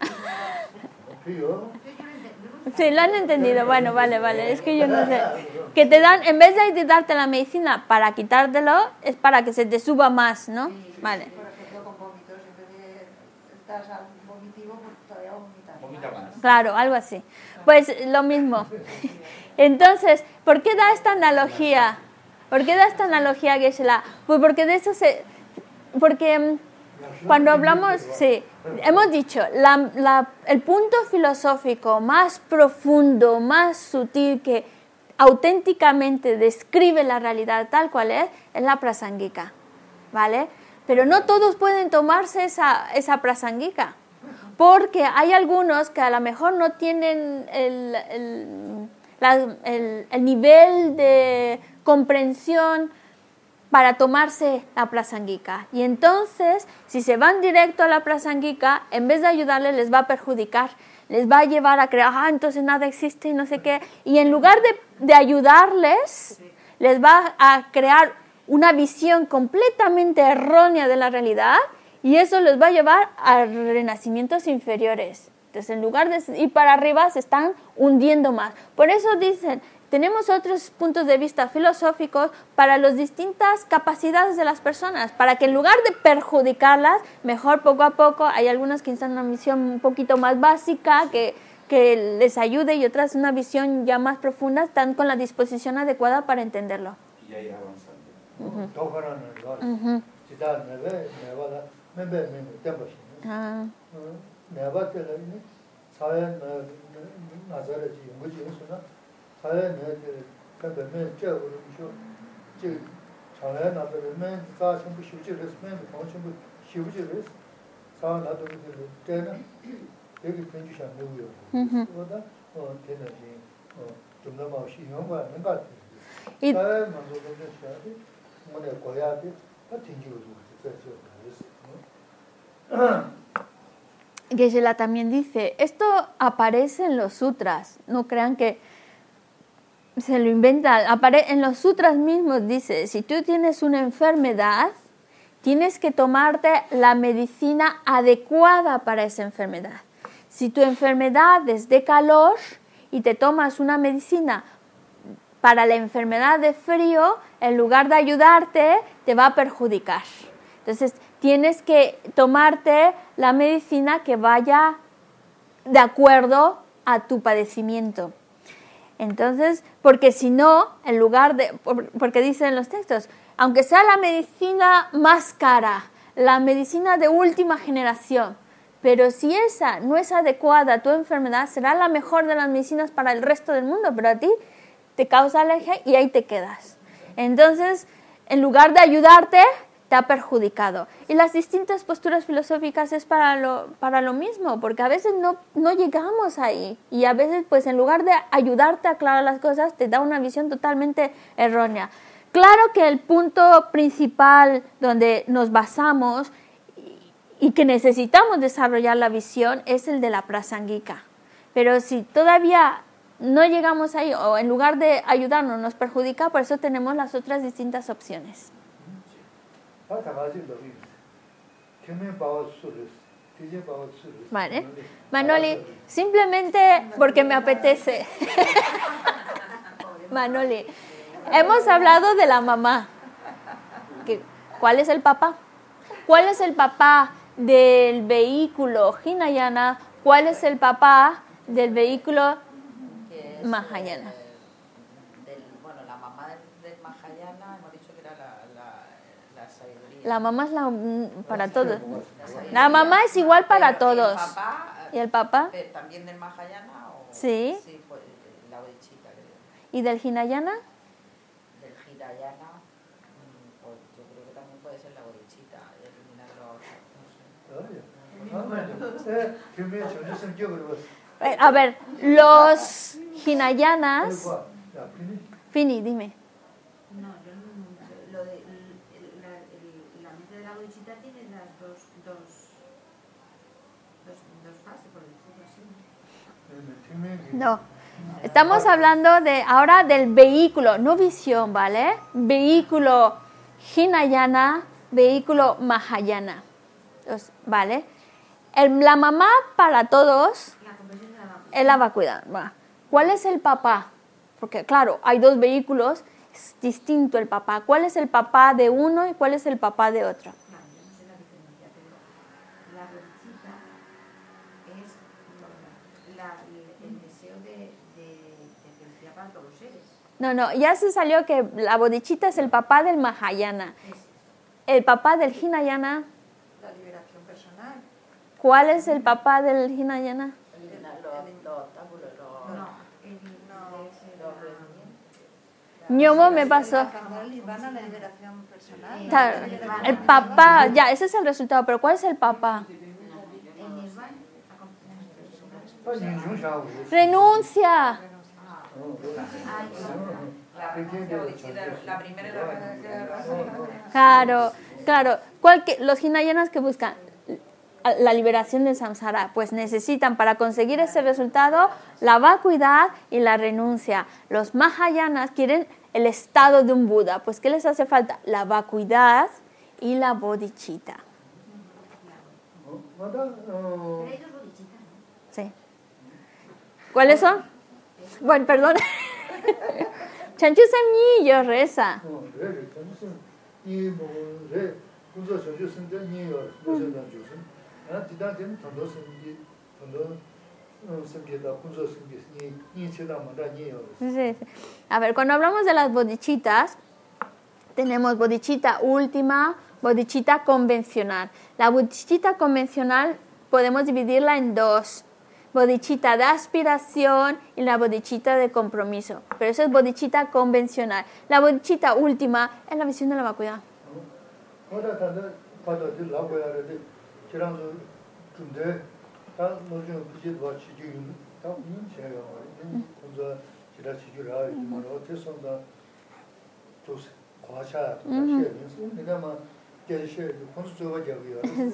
Sí, lo han entendido. Bueno, vale, vale. Es que yo no sé. Que te dan, en vez de darte la medicina para quitártelo, es para que se te suba más, ¿no? Vale. Por ejemplo, con vómitos, en vez de estás a un vomitivo, pues todavía vomitas. Vomita más. Claro, algo así. Pues lo mismo. Entonces, ¿por qué da esta analogía? ¿Por qué da esta analogía Geshe-la? Pues porque de eso se... Porque mm, cuando hablamos, sí, hemos dicho, el punto filosófico más profundo, más sutil que auténticamente describe la realidad tal cual es, es la prasanguika, ¿vale? Pero no todos pueden tomarse esa, esa prasanguika, porque hay algunos que a lo mejor no tienen el, el- el nivel de comprensión para tomarse la prasanguika. Y entonces, si se van directo a la prasanguika, en vez de ayudarles, les va a perjudicar, les va a llevar a creer, ah, entonces nada existe y no sé qué. Y en lugar de, de ayudarles, les va a crear una visión completamente errónea de la realidad y eso les va a llevar a renacimientos inferiores. Entonces, en lugar de ir para arriba, se están hundiendo más. Por eso dicen, tenemos otros puntos de vista filosóficos para las distintas capacidades de las personas, para que en lugar de perjudicarlas, mejor poco a poco, hay algunas que están en una misión un poquito más básica, que, que les ayude y otras una visión ya más profunda, están con la disposición adecuada para entenderlo. Y ahí avanzando. Uh -huh. Ah. 는 거. Ujú. 지다 내가 내가 맨배 맨 때문에. Ah, 내가 때는 사회 나자를 지금 뭐지 무슨 사회 내가 근데 저 우리 저 사회 나자를 맨 사천부 쉬우지를 맨 공천부 쉬우지를 사 나도 그 때는 여기 편주시 안 되고요. 그거다 어 되는지 어좀 너무 신경 거 아닌 것 같아요. Y- 사회 만족을 해야 돼. 뭐내 고야 돼. 다 튕기고 그래서 그래서 Geshe-la también dice, esto aparece en los sutras, no crean que se lo inventa, apare en los sutras mismos dice, si tú tienes una enfermedad, tienes que tomarte la medicina adecuada para esa enfermedad. Si tu enfermedad es de calor y te tomas una medicina para la enfermedad de frío, en lugar de ayudarte, te va a perjudicar. Entonces, tienes que tomarte la medicina que vaya de acuerdo a tu padecimiento. Entonces, porque si no, en lugar de, por- porque dicen los textos, aunque sea la medicina más cara, la medicina de última generación, pero si esa no es adecuada a tu enfermedad, será la mejor de las medicinas para el resto del mundo, pero a ti te causa alergia y ahí te quedas. Entonces, en lugar de ayudarte, te ha perjudicado. Y las distintas posturas filosóficas es para lo, para lo mismo, porque a veces no, no llegamos ahí y a veces pues en lugar de ayudarte a aclarar las cosas, te da una visión totalmente errónea. Claro que el punto principal donde nos basamos y que necesitamos desarrollar la visión es el de la prasanguica. Pero si todavía no llegamos ahí o en lugar de ayudarnos nos perjudica, por eso tenemos las otras distintas opciones. Vale. Manoli, simplemente porque me apetece. Manoli, hemos hablado de la mamá. ¿Qué- ¿Cuál es el papá? ¿Cuál es el papá del vehículo Hinayana? ¿Cuál es el papá del vehículo Mahayana. eh, del, bueno, la mamá del, del Mahayana, hemos dicho que era la, la, la mamá es la para todos. La mamá es igual para todos. ¿Y el papá? Eh, ¿También del Mahayana? Sí. Pues, ¿Y del Hinayana? Del Hinayana, mm, pues, yo creo que también puede ser la Bodhichitta, eliminar. Eh, a ver, los Hinayanas... Fini, dime. No. Estamos hablando de ahora del vehículo, no visión, ¿vale? Vehículo Hinayana, vehículo Mahayana. Entonces, ¿Vale? El- la mamá para todos La conversión de la vacuna. es la vacuidad. va. ¿Cuál es el papá? Porque claro, hay dos vehículos, es distinto el papá. ¿Cuál es el papá de uno y cuál es el papá de otro? Claro, yo no sé la diferencia, pero la bodhisattva es la- el deseo de, de, de felicidad para todos los seres. No, no, ya se salió que la bodichita es el papá del Mahayana. El papá del Hinayana. La liberación personal. ¿Cuál es el papá del Hinayana? Ñomo me pasó. El papá, ya, ese es el resultado, pero ¿cuál es el papá? Pues, Renuncia. Claro, claro. Que, los hinayanas que buscan la liberación del samsara, pues necesitan para conseguir ese resultado la vacuidad y la renuncia. Los mahayanas quieren el estado de un Buda, pues ¿qué les hace falta? La vacuidad y la bodhichitta. Sí. ¿Cuáles son? Bueno, perdón. chanchu semillo reza. Sí, sí. A ver, cuando hablamos de las bodichitas, tenemos bodichita última, bodichita convencional. La bodichita convencional podemos dividirla en dos bodichita de aspiración y la bodichita de compromiso. Pero eso es bodichita convencional. La bodichita última es la visión de la vacuidad.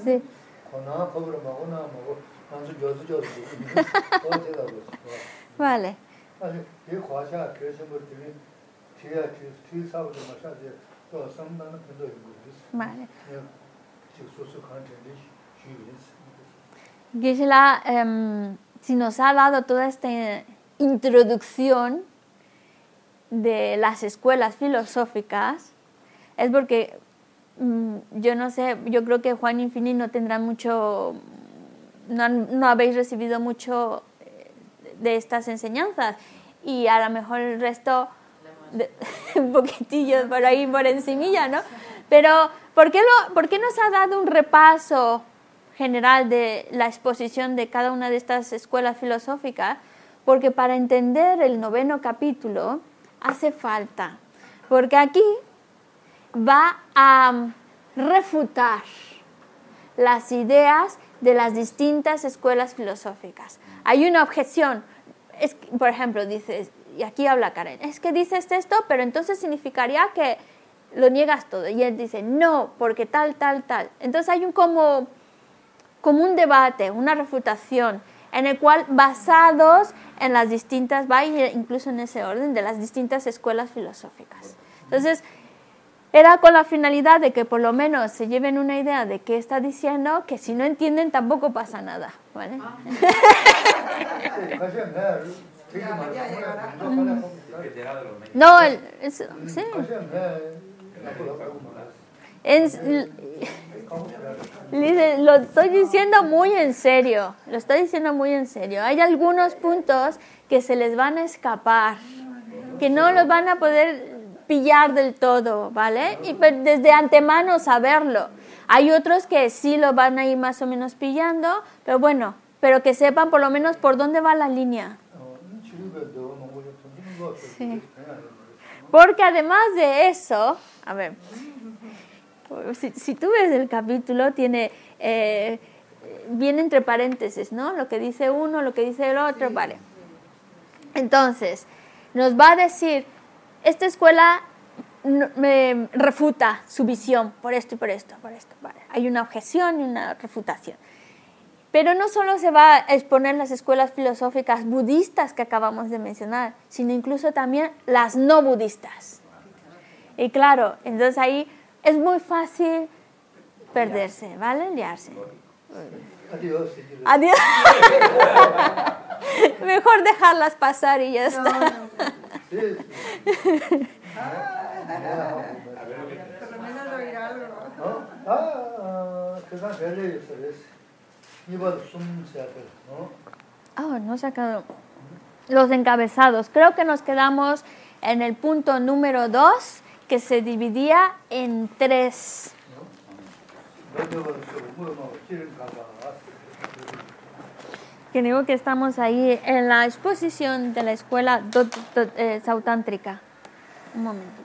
Sí vale. Gisela, eh, si nos ha dado toda esta introducción de las escuelas filosóficas, es porque mm, yo no sé, yo creo que Juan Infini no tendrá mucho, no, no habéis recibido mucho eh, de estas enseñanzas y a lo mejor el resto de- un poquitillo por ahí por encimilla, ¿no? Pero ¿por qué, lo, ¿por qué nos ha dado un repaso general de la exposición de cada una de estas escuelas filosóficas? Porque para entender el noveno capítulo hace falta, porque aquí va a refutar las ideas de las distintas escuelas filosóficas. Hay una objeción, es, por ejemplo, dices, y aquí habla Karen, es que dices esto, pero entonces significaría que lo niegas todo. Y él dice, no, porque tal, tal, tal. Entonces hay un como, como un debate, una refutación, en el cual basados en las distintas, va incluso en ese orden, de las distintas escuelas filosóficas. Entonces, era con la finalidad de que por lo menos se lleven una idea de qué está diciendo, que si no entienden tampoco pasa nada, ¿vale? Llegará. no el- es- sí, es- Dice, lo estoy diciendo muy en serio, lo estoy diciendo muy en serio. Hay algunos puntos que se les van a escapar, que no los van a poder pillar del todo, ¿vale? Y pues, desde antemano saberlo. Hay otros que sí lo van a ir más o menos pillando, pero bueno, pero que sepan por lo menos por dónde va la línea. Sí. Porque además de eso, a ver, si, si tú ves el capítulo, tiene, eh, viene entre paréntesis, ¿no? Lo que dice uno, lo que dice el otro, vale. Entonces, nos va a decir esta escuela me refuta su visión por esto y por esto, por esto, vale. Hay una objeción y una refutación. Pero no solo se va a exponer las escuelas filosóficas budistas que acabamos de mencionar, sino incluso también las no budistas. Y claro, entonces ahí es muy fácil perderse, ¿vale? Liarse. Adiós. Adiós. Mejor dejarlas pasar y ya está. Oh, no sacaron los encabezados. Creo que nos quedamos en el punto número dos que se dividía en tres. Creo que estamos ahí en la exposición de la escuela eh, sautántrica. Un momento.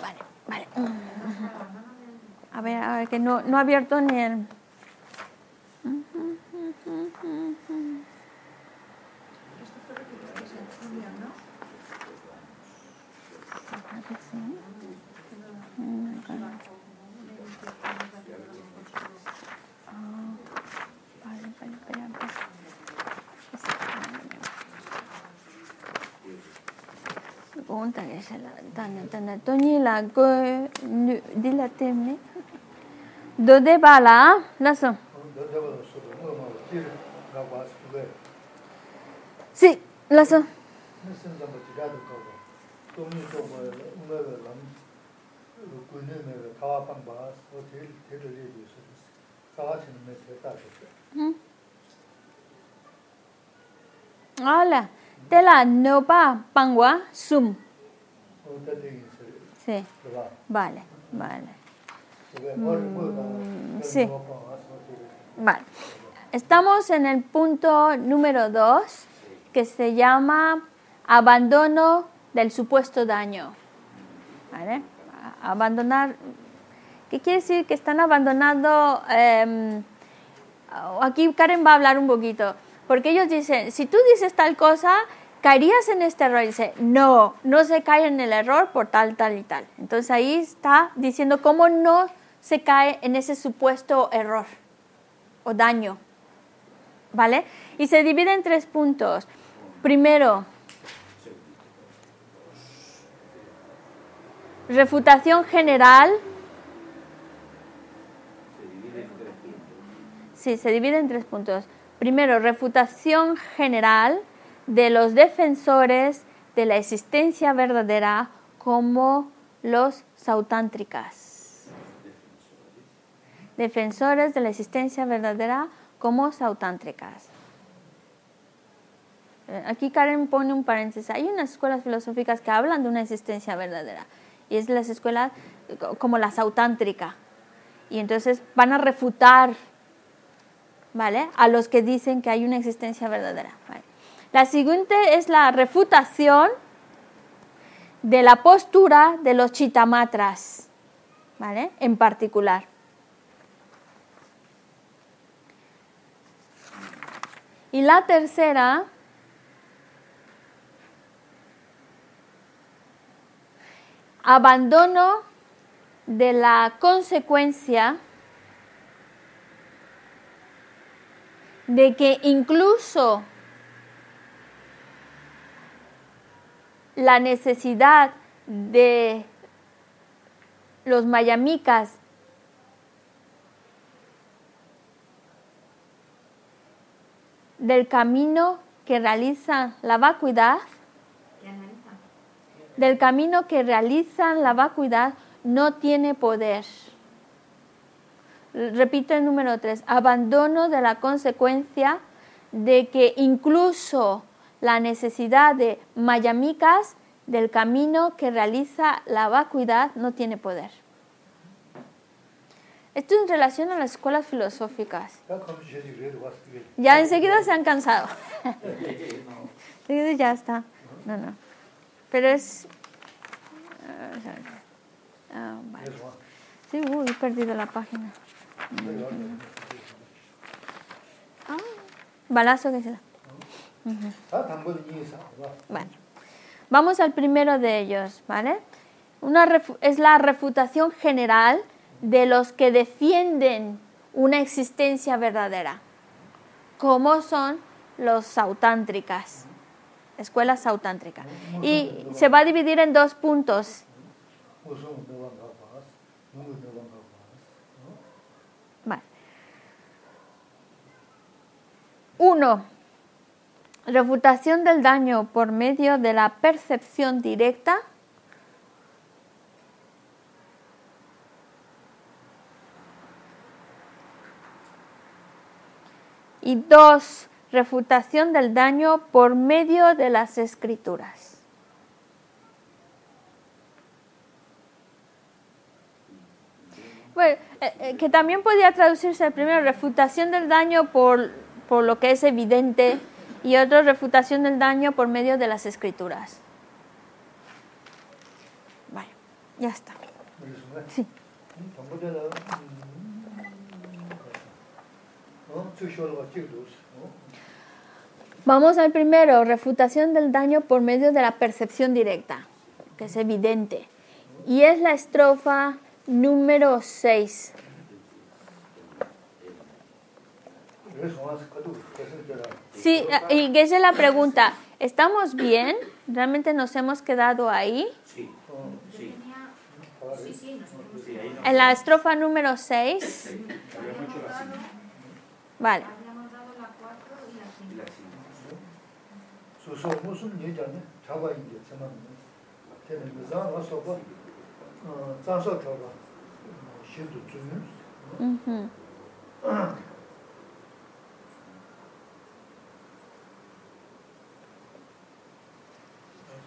Vale, vale. A ver, a ver, que no, no he abierto ni el... on ta ge sha la ta na ta na to ni la go di la te me do de ba la la so si la so Ala Tela nopa pangua sum. Sí. Vale, vale. Mm, sí. Vale. Estamos en el punto número 2 que se llama abandono del supuesto daño. ¿Vale? Abandonar. ¿Qué quiere decir que están abandonando? Eh, aquí Karen va a hablar un poquito. Porque ellos dicen: si tú dices tal cosa, caerías en este error. Y dice: no, no se cae en el error por tal, tal y tal. Entonces ahí está diciendo cómo no se cae en ese supuesto error o daño. ¿Vale? Y se divide en tres puntos. Primero, refutación general. Sí, se divide en tres puntos. Primero, refutación general de los defensores de la existencia verdadera como los sautántricas. Defensores de la existencia verdadera como sautántricas. eh, aquí Karen pone un paréntesis, hay unas escuelas filosóficas que hablan de una existencia verdadera, y es las escuelas eh, co- como la sautántrica, y entonces van a refutar, ¿vale? A los que dicen que hay una existencia verdadera. La siguiente es la refutación de la postura de los chitamatras, ¿vale? En particular. Y la tercera abandono de la consecuencia de que incluso la necesidad de los mayamicas del camino que realiza la vacuidad, del camino que realizan la vacuidad, no tiene poder repito el número 3, abandono de la consecuencia de que incluso la necesidad de mayamicas del camino que realiza la vacuidad no tiene poder. Esto en relación a las escuelas filosóficas. Ya enseguida se han cansado. ya está. No, no. Pero es... Eh, ah, sí, uy, he perdido la página. Ah, balazo que se da. Vamos al primero de ellos, ¿vale? Una es la refutación general de los que defienden una existencia verdadera, como son los sautántricas, escuela sautántrica. Y se va a dividir en dos puntos. 1. Refutación del daño por medio de la percepción directa. Y dos, Refutación del daño por medio de las escrituras. Bueno, eh, eh, que también podría traducirse el primero refutación del daño por por lo que es evidente, y otra refutación del daño por medio de las escrituras. Vale, ya está. Sí. Vamos al primero, refutación del daño por medio de la percepción directa, que es evidente. Y es la estrofa número 6. Sí, eh, y esa es la pregunta. ¿Estamos bien? ¿Realmente nos hemos quedado ahí? Sí, 어. sí. En la estrofa número 6. Habíamos hecho la cinco Vale. habíamos dado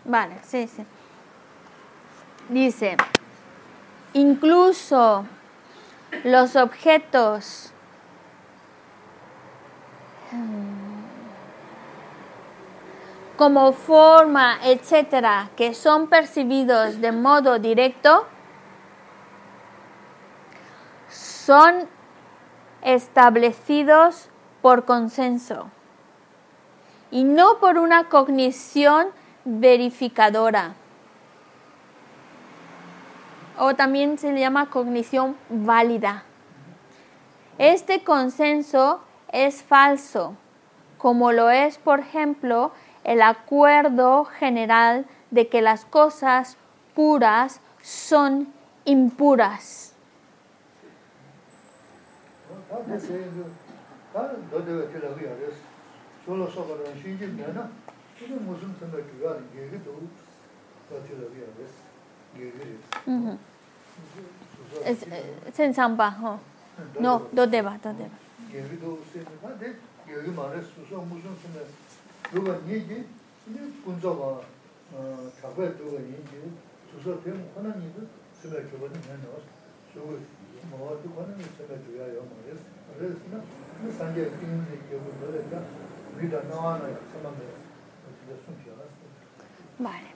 Vale, sí, sí. Dice, incluso los objetos mm, como forma, etcétera, que son percibidos de modo directo, son establecidos por consenso y no por una cognición verificadora. O también se le llama cognición válida. Este consenso es falso, como lo es, por ejemplo, el acuerdo general de que las cosas puras son impuras. 다 됐어요. 다 너도 들어가 그랬어. 저로 서거는 신진면은 이게 무슨 생각 그가 얘기도 더 들어가 그랬어. 얘기를. Ujú. Es, eh, es en Zampa, oh. No, ¿dónde va? ¿Dónde va? 얘기도 쓰는데 여기 말해 수소 무슨 생각 누가 얘기 이 군조가 어 잡아야 누가 얘기 주소 되면 하나님은 스멜 주거든 내가 주고 뭐 어디 거는 스멜 줘야요 말이야 그래서 그 산재 인생 기억을 넣으니까 우리가 나와는 사람들 어떻게 숨겨놨어 Vale.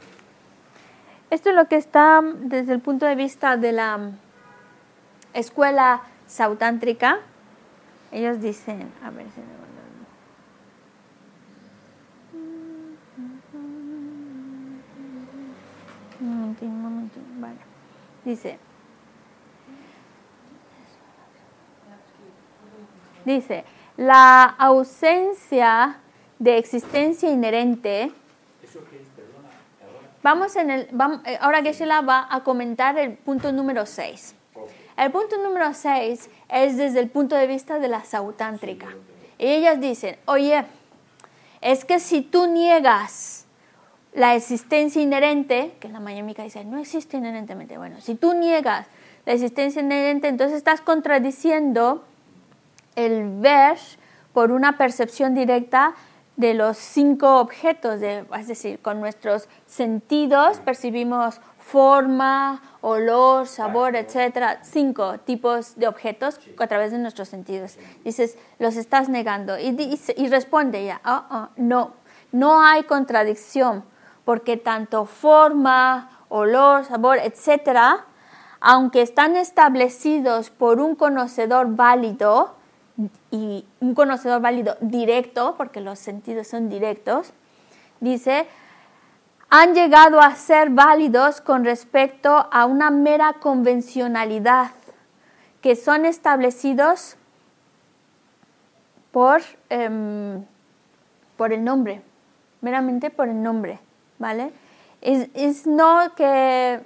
Esto es lo que está desde el punto de vista de la escuela sautántrica. Ellos dicen, a ver si me. Un momentín, vale. Dice, dice, la ausencia de existencia inherente. Vamos en el, vam- eh, ahora Geshe-la va a comentar el punto número 6. El punto número 6 es desde el punto de vista de la sautántrica. Y ellas dicen, oye, es que si tú niegas la existencia inherente, que la mayamika dice, no existe inherentemente, bueno, si tú niegas la existencia inherente, entonces estás contradiciendo el ver por una percepción directa de los cinco objetos, de, es decir, con nuestros sentidos percibimos forma, olor, sabor, etcétera, cinco tipos de objetos a través de nuestros sentidos. Dices, los estás negando. Y, dice- y responde ella, "Ah, ah, no, no hay contradicción, porque tanto forma, olor, sabor, etcétera, aunque están establecidos por un conocedor válido y un conocedor válido directo, porque los sentidos son directos, dice, han llegado a ser válidos con respecto a una mera convencionalidad, que son establecidos por, em, por el nombre, meramente por el nombre, ¿vale? Es, es no que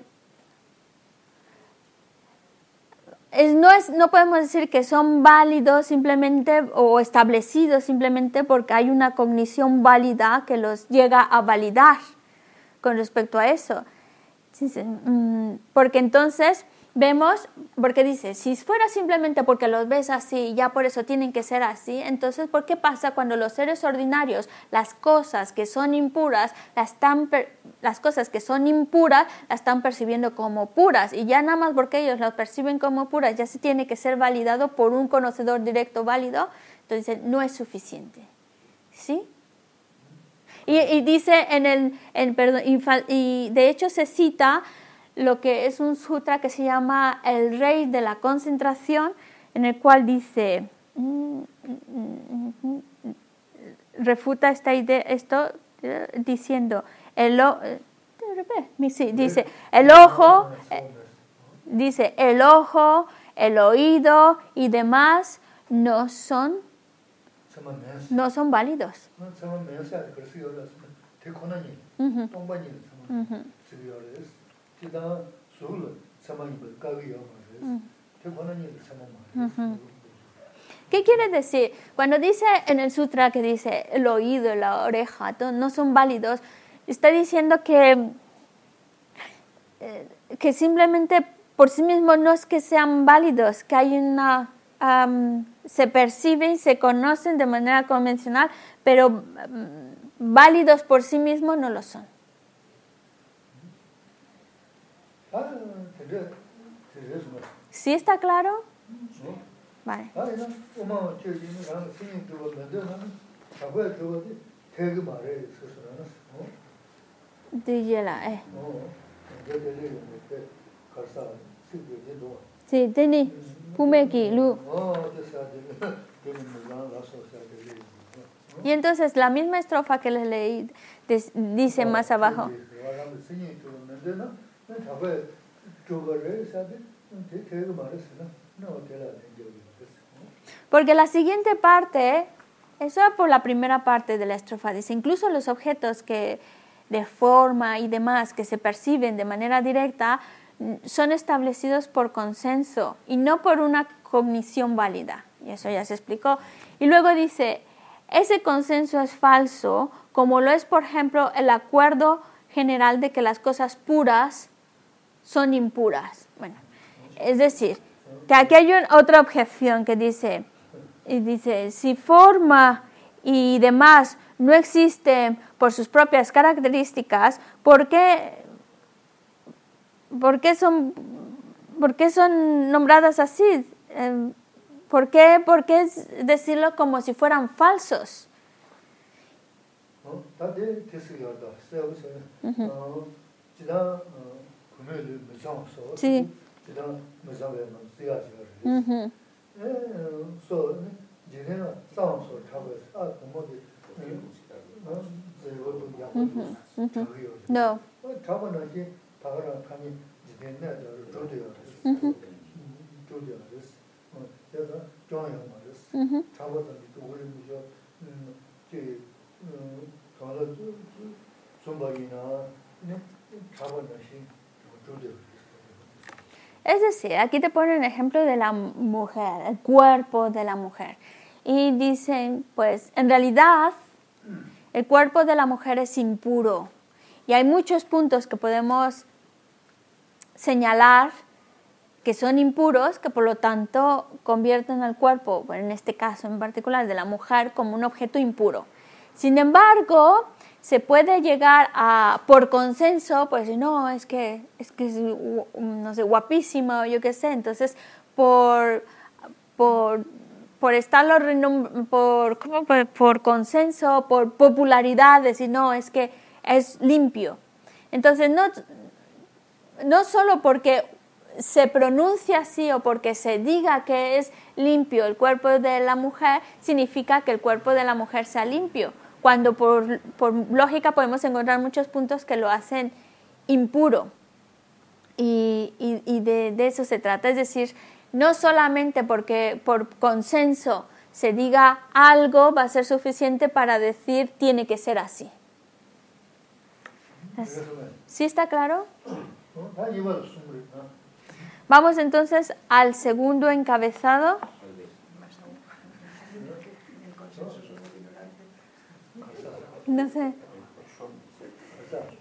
no, es, no podemos decir que son válidos simplemente o establecidos simplemente porque hay una cognición válida que los llega a validar con respecto a eso. Mm, Porque entonces vemos, porque dice, si fuera simplemente porque los ves así y ya por eso tienen que ser así, entonces ¿por qué pasa cuando los seres ordinarios, las cosas que son impuras, las, per- las cosas que son impuras, las están percibiendo como puras y ya nada más porque ellos las perciben como puras, ya se tiene que ser validado por un conocedor directo válido, entonces no es suficiente. ¿Sí? Y, dice en el, y de hecho se cita lo que es un sutra que se llama El Rey de la Concentración, en el cual dice, mm, mm, mm, refuta esta idea, esto eh, diciendo, el o, eh, dice, el ojo, eh, dice, el ojo, el oído y demás no son, no son válidos. ¿Qué quiere decir? Cuando dice en el sutra que dice el oído, la oreja, no son válidos, está diciendo que, eh, que simplemente por sí mismos no es que sean válidos, que hay una... Um, se perciben, se conocen de manera convencional, pero mm, válidos por sí mismos no lo son. ¿Sí está claro? Vale. Eh. Sí, tiene Pumeki, Lu. Y entonces la misma estrofa que les leí dice más abajo. 사람 생일 그거 만드는 잡아야 저거를 사데 대그 말에 쓰나 너 어때라 된지 Porque la siguiente parte, eso es por la primera parte de la estrofa, dice, incluso los objetos que de forma y demás que se perciben de manera directa mm, son establecidos por consenso y no por una cognición válida. Y eso ya se explicó. Y luego dice, ese consenso es falso, como lo es, por ejemplo, el acuerdo general de que las cosas puras son impuras. Bueno, es decir, que aquí hay un- otra objeción que dice, y dice, si forma y demás no existen por sus propias características, ¿por qué, por qué son, por qué son nombradas así? Eh, ¿Por qué, ¿Por qué decirlo como si fueran falsos? 들 됐어요. 세우세요. 어, 지난 어, 금요일 무상서. Sí. 지난 무상에는 쓰야죠. Ujú, 에, 소 지내는 싸움서 타고 아, 뭐지? 어? 이것도 약간 저기요. No. 어, 잡아는 이제 다가랑 타니 지내는 저도요. 저도요. 어, 그래서 좋아요 말했어. ujú. 잡아서 또 우리 무저 음, 그 음, 가서 좀바이나 네? 잡아는 시 저도요. Es decir, aquí te ponen ejemplo de la mujer, el cuerpo de la mujer. Y dicen, pues, en realidad, el cuerpo de la mujer es impuro. Y hay muchos puntos que podemos señalar que son impuros, que por lo tanto convierten al cuerpo, bueno, en este caso en particular de la mujer, como un objeto impuro. Sin embargo, se puede llegar a, por consenso, pues no, es que es, que es no sé, guapísima o yo qué sé, entonces por, por, por estarlo, por, por, por consenso, por popularidad, decir no, es que es limpio. Entonces, no, no solo porque se pronuncia así o porque se diga que es limpio el cuerpo de la mujer, significa que el cuerpo de la mujer sea limpio, cuando por, lógica podemos encontrar muchos puntos que lo hacen impuro. Y, de, de, eso se trata, es decir, no solamente porque por consenso se diga algo va a ser suficiente para decir tiene que ser así. ¿Sí está claro? Vamos entonces al segundo encabezado. No sé.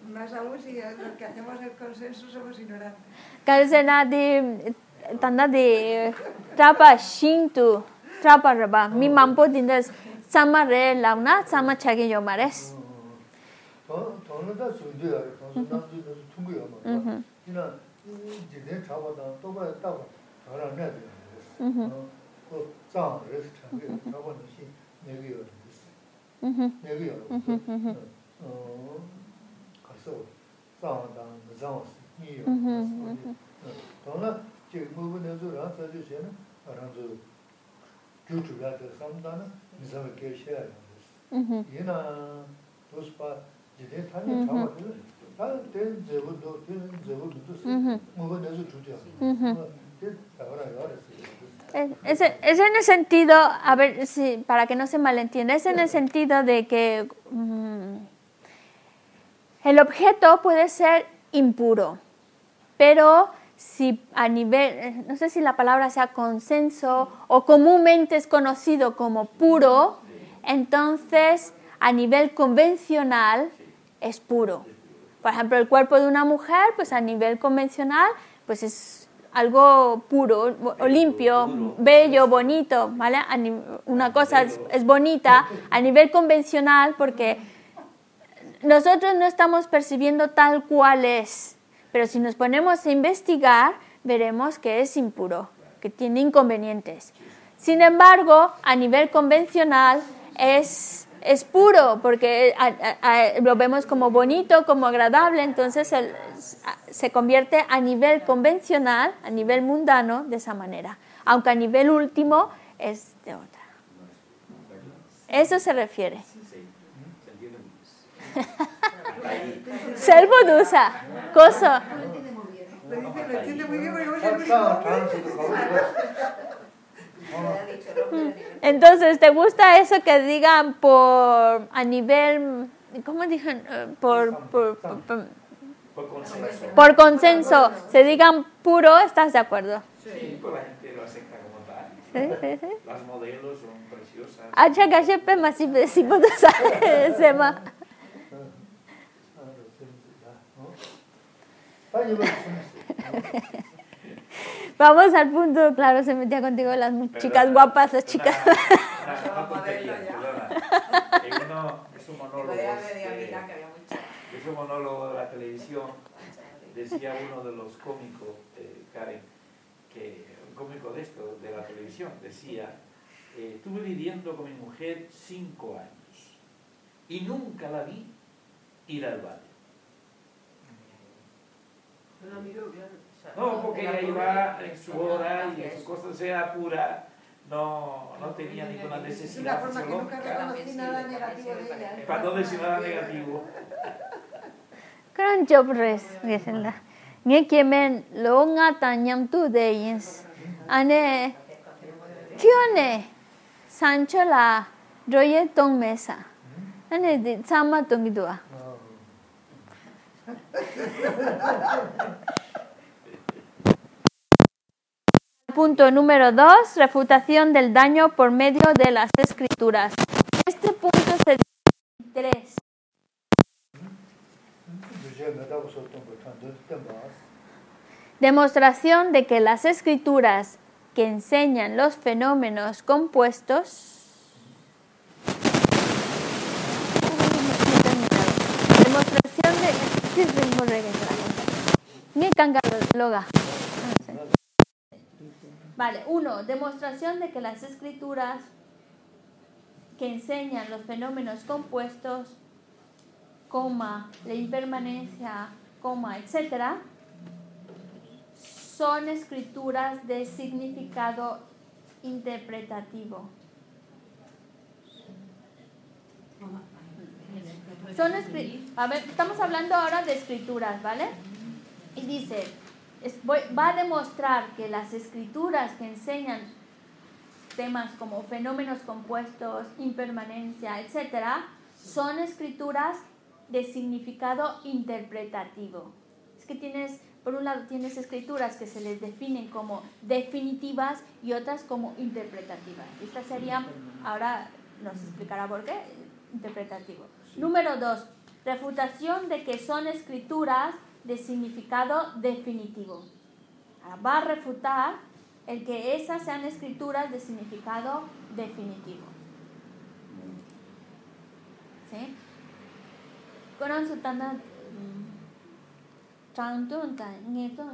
Más aún si los que hacemos el consenso somos ignorantes. Karsena de tanda de trapa shintu trapa raba mi mampo dindes sama re launa sama chagi yo mares. 더 더는 다 준비야. 더 남들도 통고요. 뭐. 지난 지내 잡아다 또 봐야 따고 저랑 내야 돼. 어. 그 짱을 참 잡아는 시 내기요. 내기요. 어. 가서 짱다 무장 니요. 더는 제 부분에서 사주시는 알아서 주주가 될 상담은 미사를 계셔야 돼. 얘나 도스파 지대 타니 잡아도 다된 제부도 된 제부도 쓰 뭐가 내서 주죠. 그 ahora ahora sí. Es, es en el sentido, a ver si para que no se malentienda, es en el sentido de que mm, el objeto puede ser impuro, pero si a nivel, no sé si la palabra sea consenso o comúnmente es conocido como puro, entonces a nivel convencional es puro. Por ejemplo, el cuerpo de una mujer, pues a nivel convencional, pues es algo puro o limpio, bello, bonito, ¿vale? Una cosa es, es bonita a nivel convencional porque nosotros no estamos percibiendo tal cual es, pero si nos ponemos a investigar, veremos que es impuro, que tiene inconvenientes. Sin embargo, a nivel convencional es, es puro, porque a- a- a- lo vemos como bonito, como agradable, entonces el- se convierte a nivel convencional, a nivel mundano, de esa manera, aunque a nivel último es de otra. Eso se refiere. Servo dusa, coso. Entonces, ¿te gusta eso que digan por a nivel, ¿cómo dijeron? Eh, Por, por, por, por- consenso. por consenso, se digan puro, ¿estás de acuerdo? Sí, pues la gente lo acepta como tal. Sí, sí, sí. Las modelos son preciosas. Acha gashepe masipe si puedo saber, sema. Vamos al punto, claro, se metía contigo las chicas guapas, las chicas. Es, es un monólogo. Este, es un monólogo de la televisión. Decía uno de los cómicos, eh, Karen, que un cómico de esto, de la televisión, decía, eh, estuve viviendo con mi mujer cinco años y nunca la vi ir al baño. No la miró, claro. No, porque ella iba en su hora y en su constancia pura, no, no tenía ninguna necesidad. De una forma que nunca reconocí nada negativo de ella. Para no decir nada negativo. Gran job res, lo nga tanyam tu de yins. Ane, kione, sancho la roye tong mesa. Ane, sama tong. Punto número 2. Refutación del daño por medio de las escrituras. Este punto se divide en tres. Demostración de que las escrituras que enseñan los fenómenos compuestos demostración de Vale, uno, demostración de que las escrituras que enseñan los fenómenos compuestos, coma, la impermanencia, coma, etcétera, son escrituras de significado interpretativo. Son a ver, estamos hablando ahora de escrituras, ¿vale? Y dice, es- voy- va a demostrar que las escrituras que enseñan temas como fenómenos compuestos, impermanencia, etcétera, son escrituras de significado interpretativo. Es que tienes, por un lado, tienes escrituras que se les definen como definitivas y otras como interpretativas. Esta sería, ahora nos explicará por qué, interpretativo. Número dos, refutación de que son escrituras de significado definitivo. Ahora, va a refutar el que esas sean escrituras de significado definitivo. ¿Sí?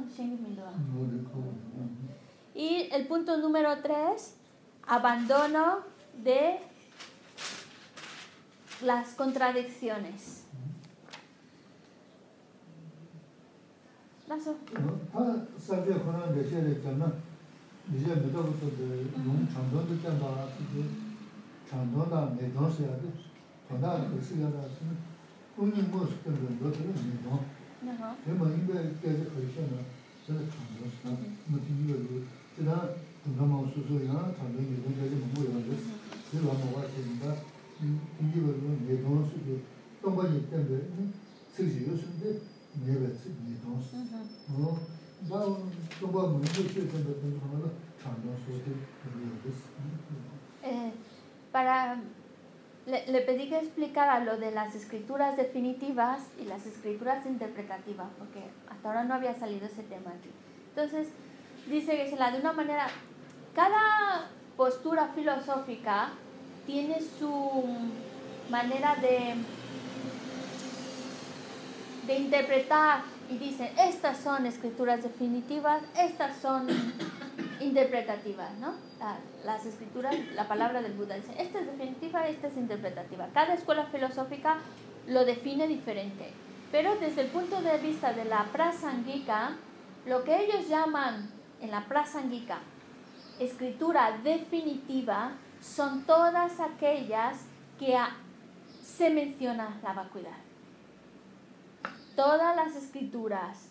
Shengmindoa. Y el punto número tres, abandono de las contradicciones. Lazo. 다 사제 그런 데 제일 있잖아. 이제 메다부터 용 장도도 짠다. 이제 장도나 내도서야 돼. 전화 그 시간에 본인 모습 때문에 너들은 내도 Ajá. 대만 인데 계속 그러잖아. 저는 장도서. 뭐 이거 지나 동남아 수소야 장도 이거 되게 뭐 뭐야. 그래서 뭐가 된다. 이게 뭐 내도서 동반이 때문에 쓰지 요즘에 내뱉지 내도서 Ujú. 어, 나 정말 문제 있을 텐데 하나는 장난 소리 Eh, para le, le pedí que explicara lo de las escrituras definitivas y las escrituras interpretativas, porque hasta ahora no había salido ese tema aquí. Entonces, dice que se la de una manera, cada postura filosófica tiene su manera de, de interpretar y dice, estas son escrituras definitivas, estas son interpretativas, ¿no? La- las escrituras, la palabra del Buda dice, esta es definitiva, esta es interpretativa. Cada escuela filosófica lo define diferente, pero desde el punto de vista de la prasangika, lo que ellos llaman en la prasangika escritura definitiva son todas aquellas que se menciona la vacuidad. Todas las escrituras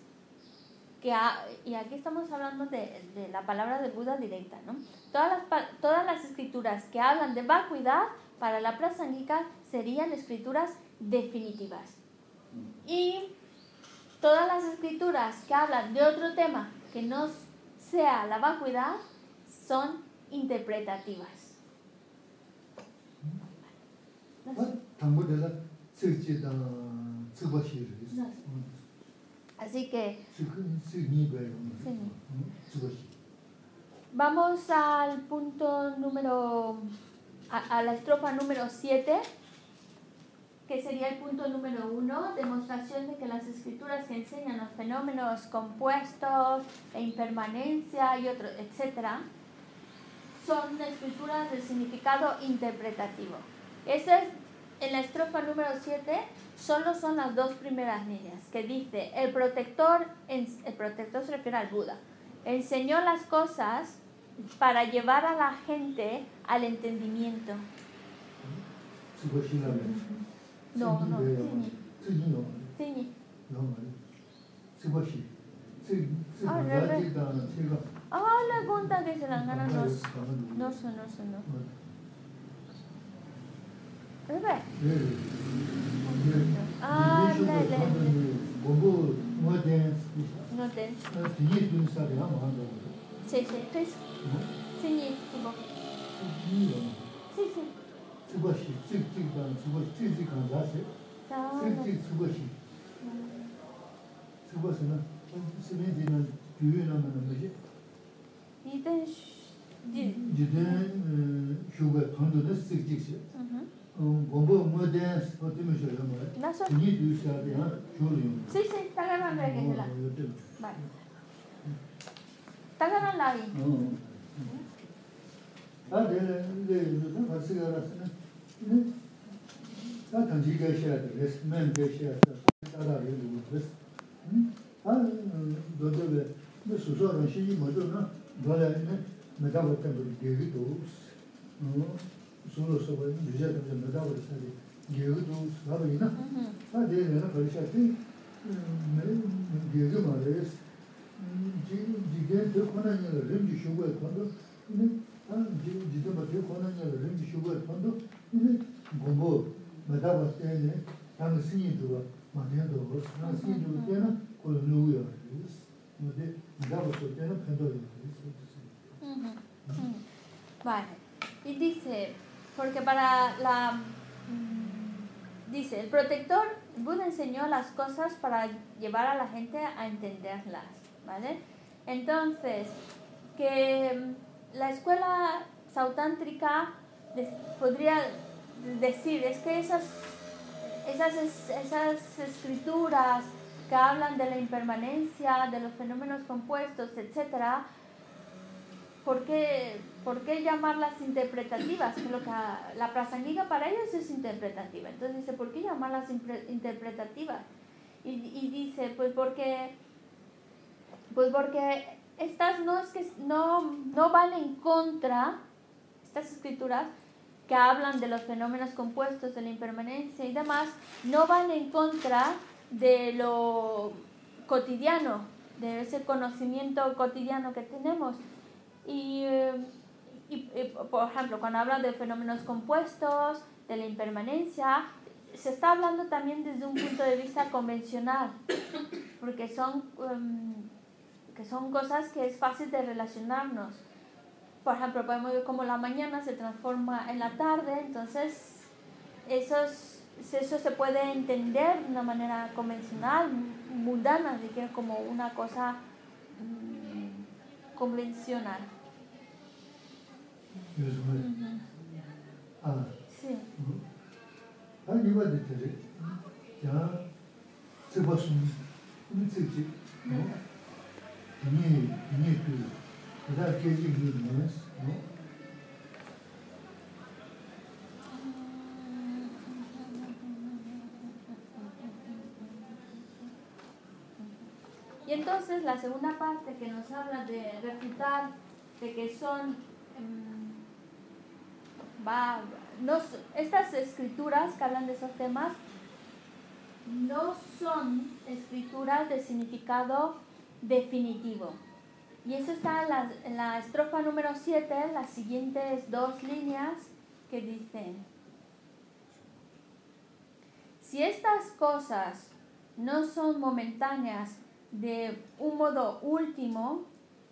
que ha- y aquí estamos hablando de, de la palabra del Buda directa, ¿no? Todas las, todas las escrituras que hablan de vacuidad para la prasangika serían escrituras definitivas. Y todas las escrituras que hablan de otro tema que no sea la vacuidad son interpretativas. 당 Así que vamos al punto número, a, a la estrofa número 7, que sería el punto número 1, demostración de que las escrituras que enseñan los fenómenos compuestos e impermanencia y otros, etc., son escrituras de significado interpretativo. Ese es en la estrofa número 7 solo son las dos primeras líneas, que dice, el protector, el protector se refiere al Buda, enseñó las cosas para llevar a la gente al entendimiento. No, no, Hola, Gonta, que se la gana, no, no, ah, no, no. 네. 아, 네, 네. 고고 뭐든 뭐든 아, 뒤에 좀 살이야 뭐 한다. 세세 패스. 세니 그거. 세세. 죽었지. 찍찍단 죽었지. 찍찍한 자세. 찍찍 죽었지. 죽었으나 세면지는 뒤에는 뭐지? 이단 디 디단 휴가 돈도 쓸 찍지. 공부 모델 어떻게 쉬어요 뭐 이게 두셔야 돼요 쇼리요 시시 따라만 말겠다 말 따라만 나이 아 내가 이제 무슨 같이 알았으나 다 단지 가셔야 돼 레스맨 가셔야 돼 따라 이러고 그래서 아 너도 왜 수소랑 시기 뭐죠 나 너야 내가 못한 거 계획도 어 sūrū sūpa yīna dhūjā dhūjā mēdā wā yīsā dhī gyēgī dhū sūhā bā yīna tā dhē yīna parishā tī gyēgī mā rē yīs jīgē dhē khonā yīna rā rīm jī shūgā yī khondō jīgē mā dhē khonā yīna rā rīm jī shūgā yī khondō gōmbō mēdā wā sē yīne tā ngā sīngi dhūwa mā dhē dhō wā sā sīngi dhūwa tē na kō yī nū yā rā yīs mēdā wā sō tē na pēndō yā rā yīs Right. It is a Porque para la... Mm, dice, el protector, Buda enseñó las cosas para llevar a la gente a entenderlas, ¿vale? Entonces, que mm, la escuela sautántrica de, podría decir, es que esas, esas, esas escrituras que hablan de la impermanencia, de los fenómenos compuestos, etcétera, ¿por qué, por qué llamarlas interpretativas? Lo que la prasangiga para ellos es interpretativa. Entonces dice, ¿por qué llamarlas interpretativas? Y, y dice, pues porque, pues porque estas no es que no, no van en contra, estas escrituras que hablan de los fenómenos compuestos, de la impermanencia y demás, no van en contra de lo cotidiano, de ese conocimiento cotidiano que tenemos. Y, eh, y, y, por ejemplo, cuando hablan de fenómenos compuestos, de la impermanencia, se está hablando también desde un punto de vista convencional, porque son, em, que son cosas que es fácil de relacionarnos. Por ejemplo, podemos ver cómo la mañana se transforma en la tarde, entonces esos, eso se puede entender de una manera convencional, mundana, como una cosa mm, convencional. Y entonces la segunda parte que nos habla de refutar de que son va, no, estas escrituras que hablan de esos temas no son escrituras de significado definitivo. Y eso está en la, en la estrofa número 7, las siguientes dos líneas que dicen, si estas cosas no son momentáneas de un modo último,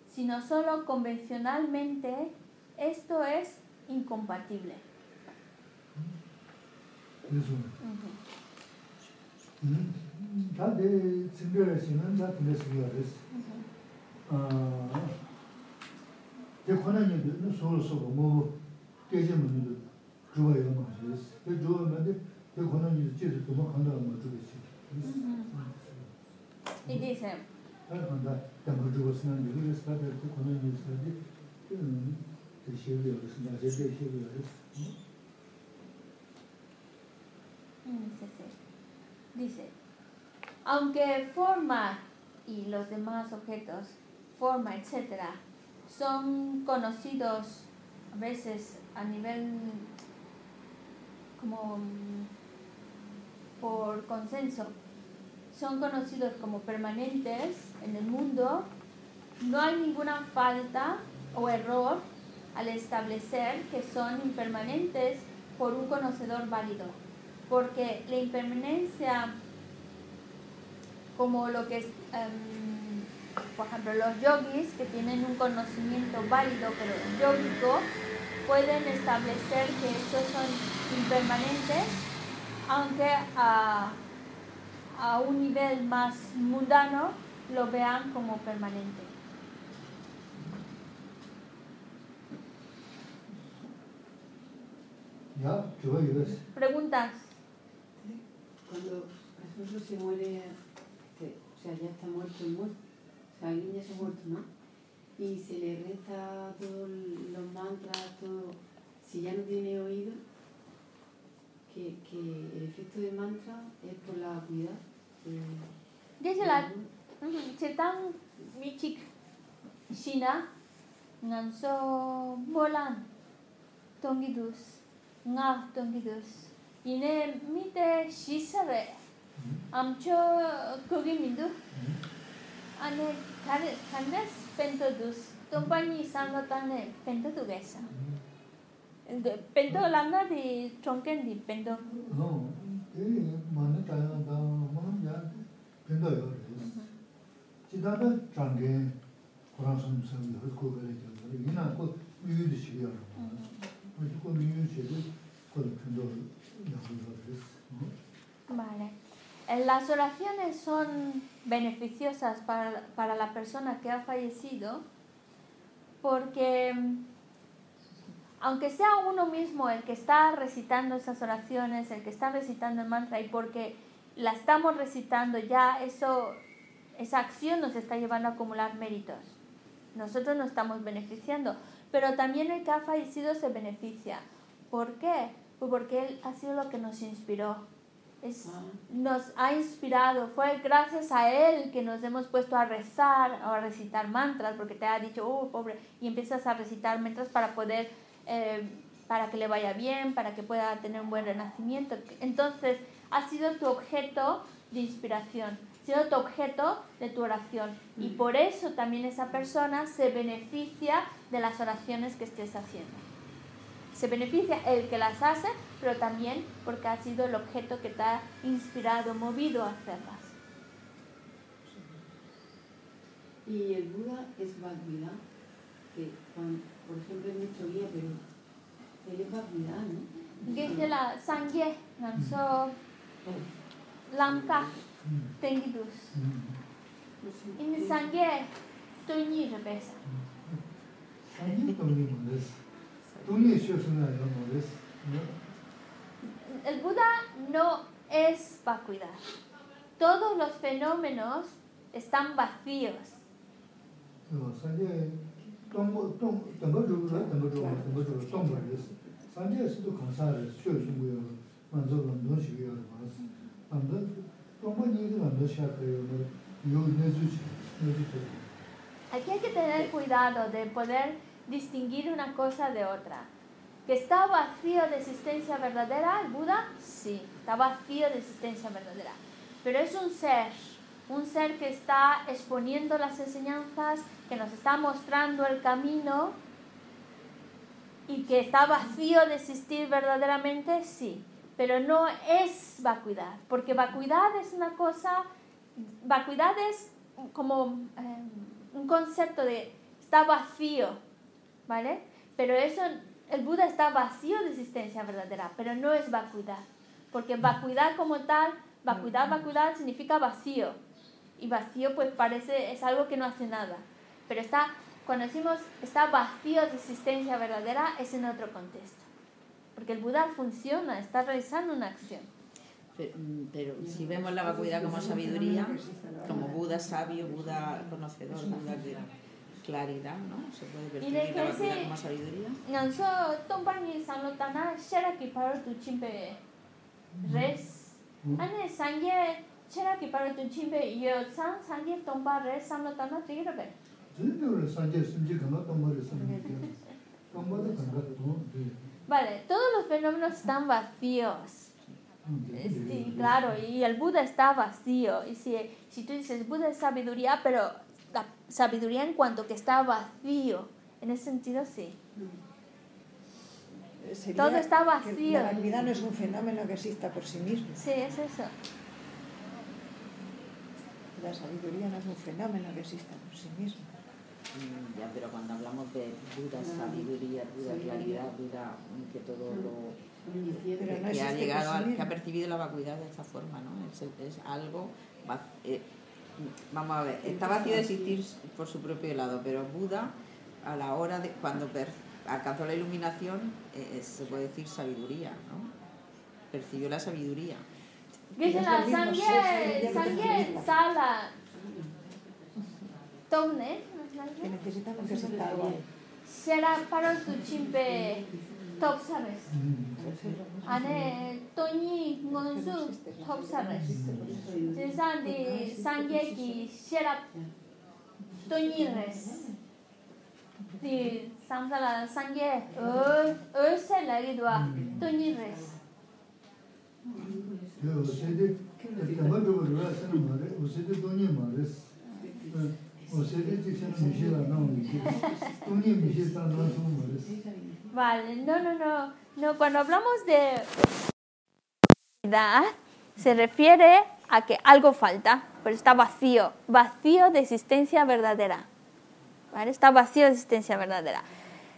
sino solo convencionalmente, Esto es incompatible. Eso. Da de zimbere sinen da mesuyoruz. Ah. De konan ne soru soru mu gece mi mi juva yamayız. Ve juva mı de de konan yüz çizgi kuma kanda mı juva Ne diyeceğim? Ben kanda da juva sinan diyoruz. Da de konan yüz çizgi Dice, aunque forma y los demás objetos, forma, etcétera, son conocidos a veces a nivel como mm, por consenso, son conocidos como permanentes en el mundo, no hay ninguna falta o error al establecer que son impermanentes por un conocedor válido, porque la impermanencia, como lo que es, em, por ejemplo, los yogis que tienen un conocimiento válido pero yógico, pueden establecer que estos son impermanentes, aunque a, a un nivel más mundano lo vean como permanente. Ya, zhuwa yo res. Preguntas. Cuando, por ejemplo, se muere, o sea, ya está muerto el muerto, o sea, alguien ya se ha muerto, ¿no? Y se le reza todos los mantras, todo, si ya no tiene oído, que, que el efecto de mantra es por la acuidad. eh, Dice la Chetang Michik Shina Nganso Molan Tongidus nga tongi dos ine mite shisare amcho kogi mindu ane kare kandes pento dos tompani sangatane pento tu gesa pento lamna di chonken di pento no e mane ta da man ya pento yo chidada change kuran sam sam ko gele jo ina ko yudu shiyo Vale. Eh, Las oraciones son beneficiosas para, para la persona que ha fallecido porque aunque sea uno mismo el que está recitando esas oraciones, el que está recitando el mantra y porque la estamos recitando ya, eso, esa acción nos está llevando a acumular méritos. Nosotros nos estamos beneficiando, pero también el que ha fallecido se beneficia. ¿Por qué? Pues porque él ha sido lo que nos inspiró. Es, Ah. nos ha inspirado, fue gracias a él que nos hemos puesto a rezar o a recitar mantras, porque te ha dicho, oh, pobre, y empiezas a recitar mantras para poder, eh, para que le vaya bien, para que pueda tener un buen renacimiento. Entonces, ha sido tu objeto de inspiración, ha sido tu objeto de tu oración. Y por eso también esa persona se beneficia de las oraciones que estés haciendo. Se beneficia el que las hace, pero también porque ha sido el objeto que te ha inspirado, movido a hacerlas. Y el Buda es Bhagavad, que por ejemplo es nuestro guía, pero él es Bhagavad, ¿no? Dice la sangye, nanso, lamka, tengidus. No sé, In eh, sangye, tuñi repesa. Ani to ni mo res. Tu ni shu su na yo mo res. El Buda no es vacuidad. Todos los fenómenos están vacíos. No, sanje tong tong tong go ju ra tong go ju tong go ju tong ba res. Sanje su to kan sa res, shu su mu yo. Man zo lan do shi yo ma Aquí hay que tener cuidado de poder distinguir una cosa de otra. ¿Que está vacío de existencia verdadera el Buda? Sí, está vacío de existencia verdadera. Pero es un ser, un ser que está exponiendo las enseñanzas, que nos está mostrando el camino y que está vacío de existir verdaderamente, sí. Pero no es vacuidad, porque vacuidad es una cosa, vacuidad es como eh, un concepto de está vacío, ¿vale? Pero eso, el Buda está vacío de existencia verdadera, pero no es vacuidad, porque vacuidad como tal, vacuidad, vacuidad significa vacío, y vacío pues parece, es algo que no hace nada, pero está, cuando decimos está vacío de existencia verdadera, es en otro contexto. Porque el Buda funciona, está realizando una acción. Pero, mm, pero si vemos la vacuidad como sabiduría, como Buda sabio, Buda conocedor, Buda de claridad, ¿no? Se puede de percibir la vacuidad como sabiduría. Res. Ane sangye sheraki paro tu chimpe yo san sangye tongpa res sanlo tana tigirabe. zindiyo sanje simji kana tombari sanje tombari kanga tombari Vale, todos los fenómenos están vacíos. Y claro, y el Buda está vacío. Y si, si tú dices Buda es sabiduría, pero la sabiduría en cuanto que está vacío, en ese sentido sí. Sería Todo está vacío. La vacuidad no es un fenómeno que exista por sí mismo. Sí, es eso. La sabiduría no es un fenómeno que exista por sí mismo. Mm, Ya, pero cuando hablamos de Buda sabiduría, Buda claridad, Buda mm, que todo lo... Pero no que ha llegado, por sí a- que ha percibido la vacuidad de esta forma, ¿no? Es, es algo... eh, vamos a ver, está vacío de existir por su propio lado, pero Buda, a la hora de cuando per- alcanzó la iluminación, eh, eh, se puede decir sabiduría, ¿no? Percibió la sabiduría. Lo lo sangre percibimos. sala. Tomne, que necesitan un resultado. Será para tu chimpe top sabes. Ane Tony Gonzu top sabes. Desan de sangye ki será Tony res. De samsala sangye ö ö se la gidwa Tony res. Yo, sede, tamam bir var, sen mi var? O sede Tony mi var? Vale, no, no, no. No, cuando hablamos de se refiere a que algo falta, pero está vacío, vacío de existencia verdadera. ¿Vale? Está vacío de existencia verdadera.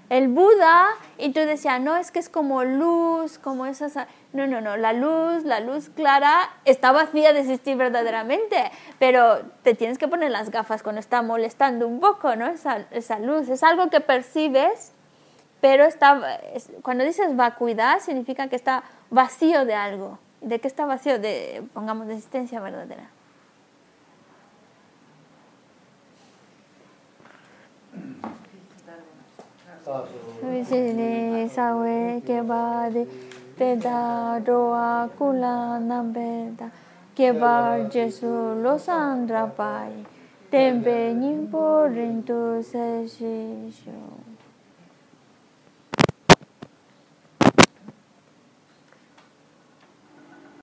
El Buda, y tú decías, no, es que es como luz, como esas... No, no, no, la luz, la luz clara está vacía de existir verdaderamente, pero te tienes que poner las gafas cuando está molestando un poco, ¿no? Esa, esa luz, es algo que percibes, pero está, es- cuando dices vacuidad significa que está vacío de algo. ¿De qué está vacío? De, pongamos, de existencia verdadera. Vijini sawe kebadi teda doa kula nambeda kebar jesu losandra pai tembe nyimpo rintu se shishu.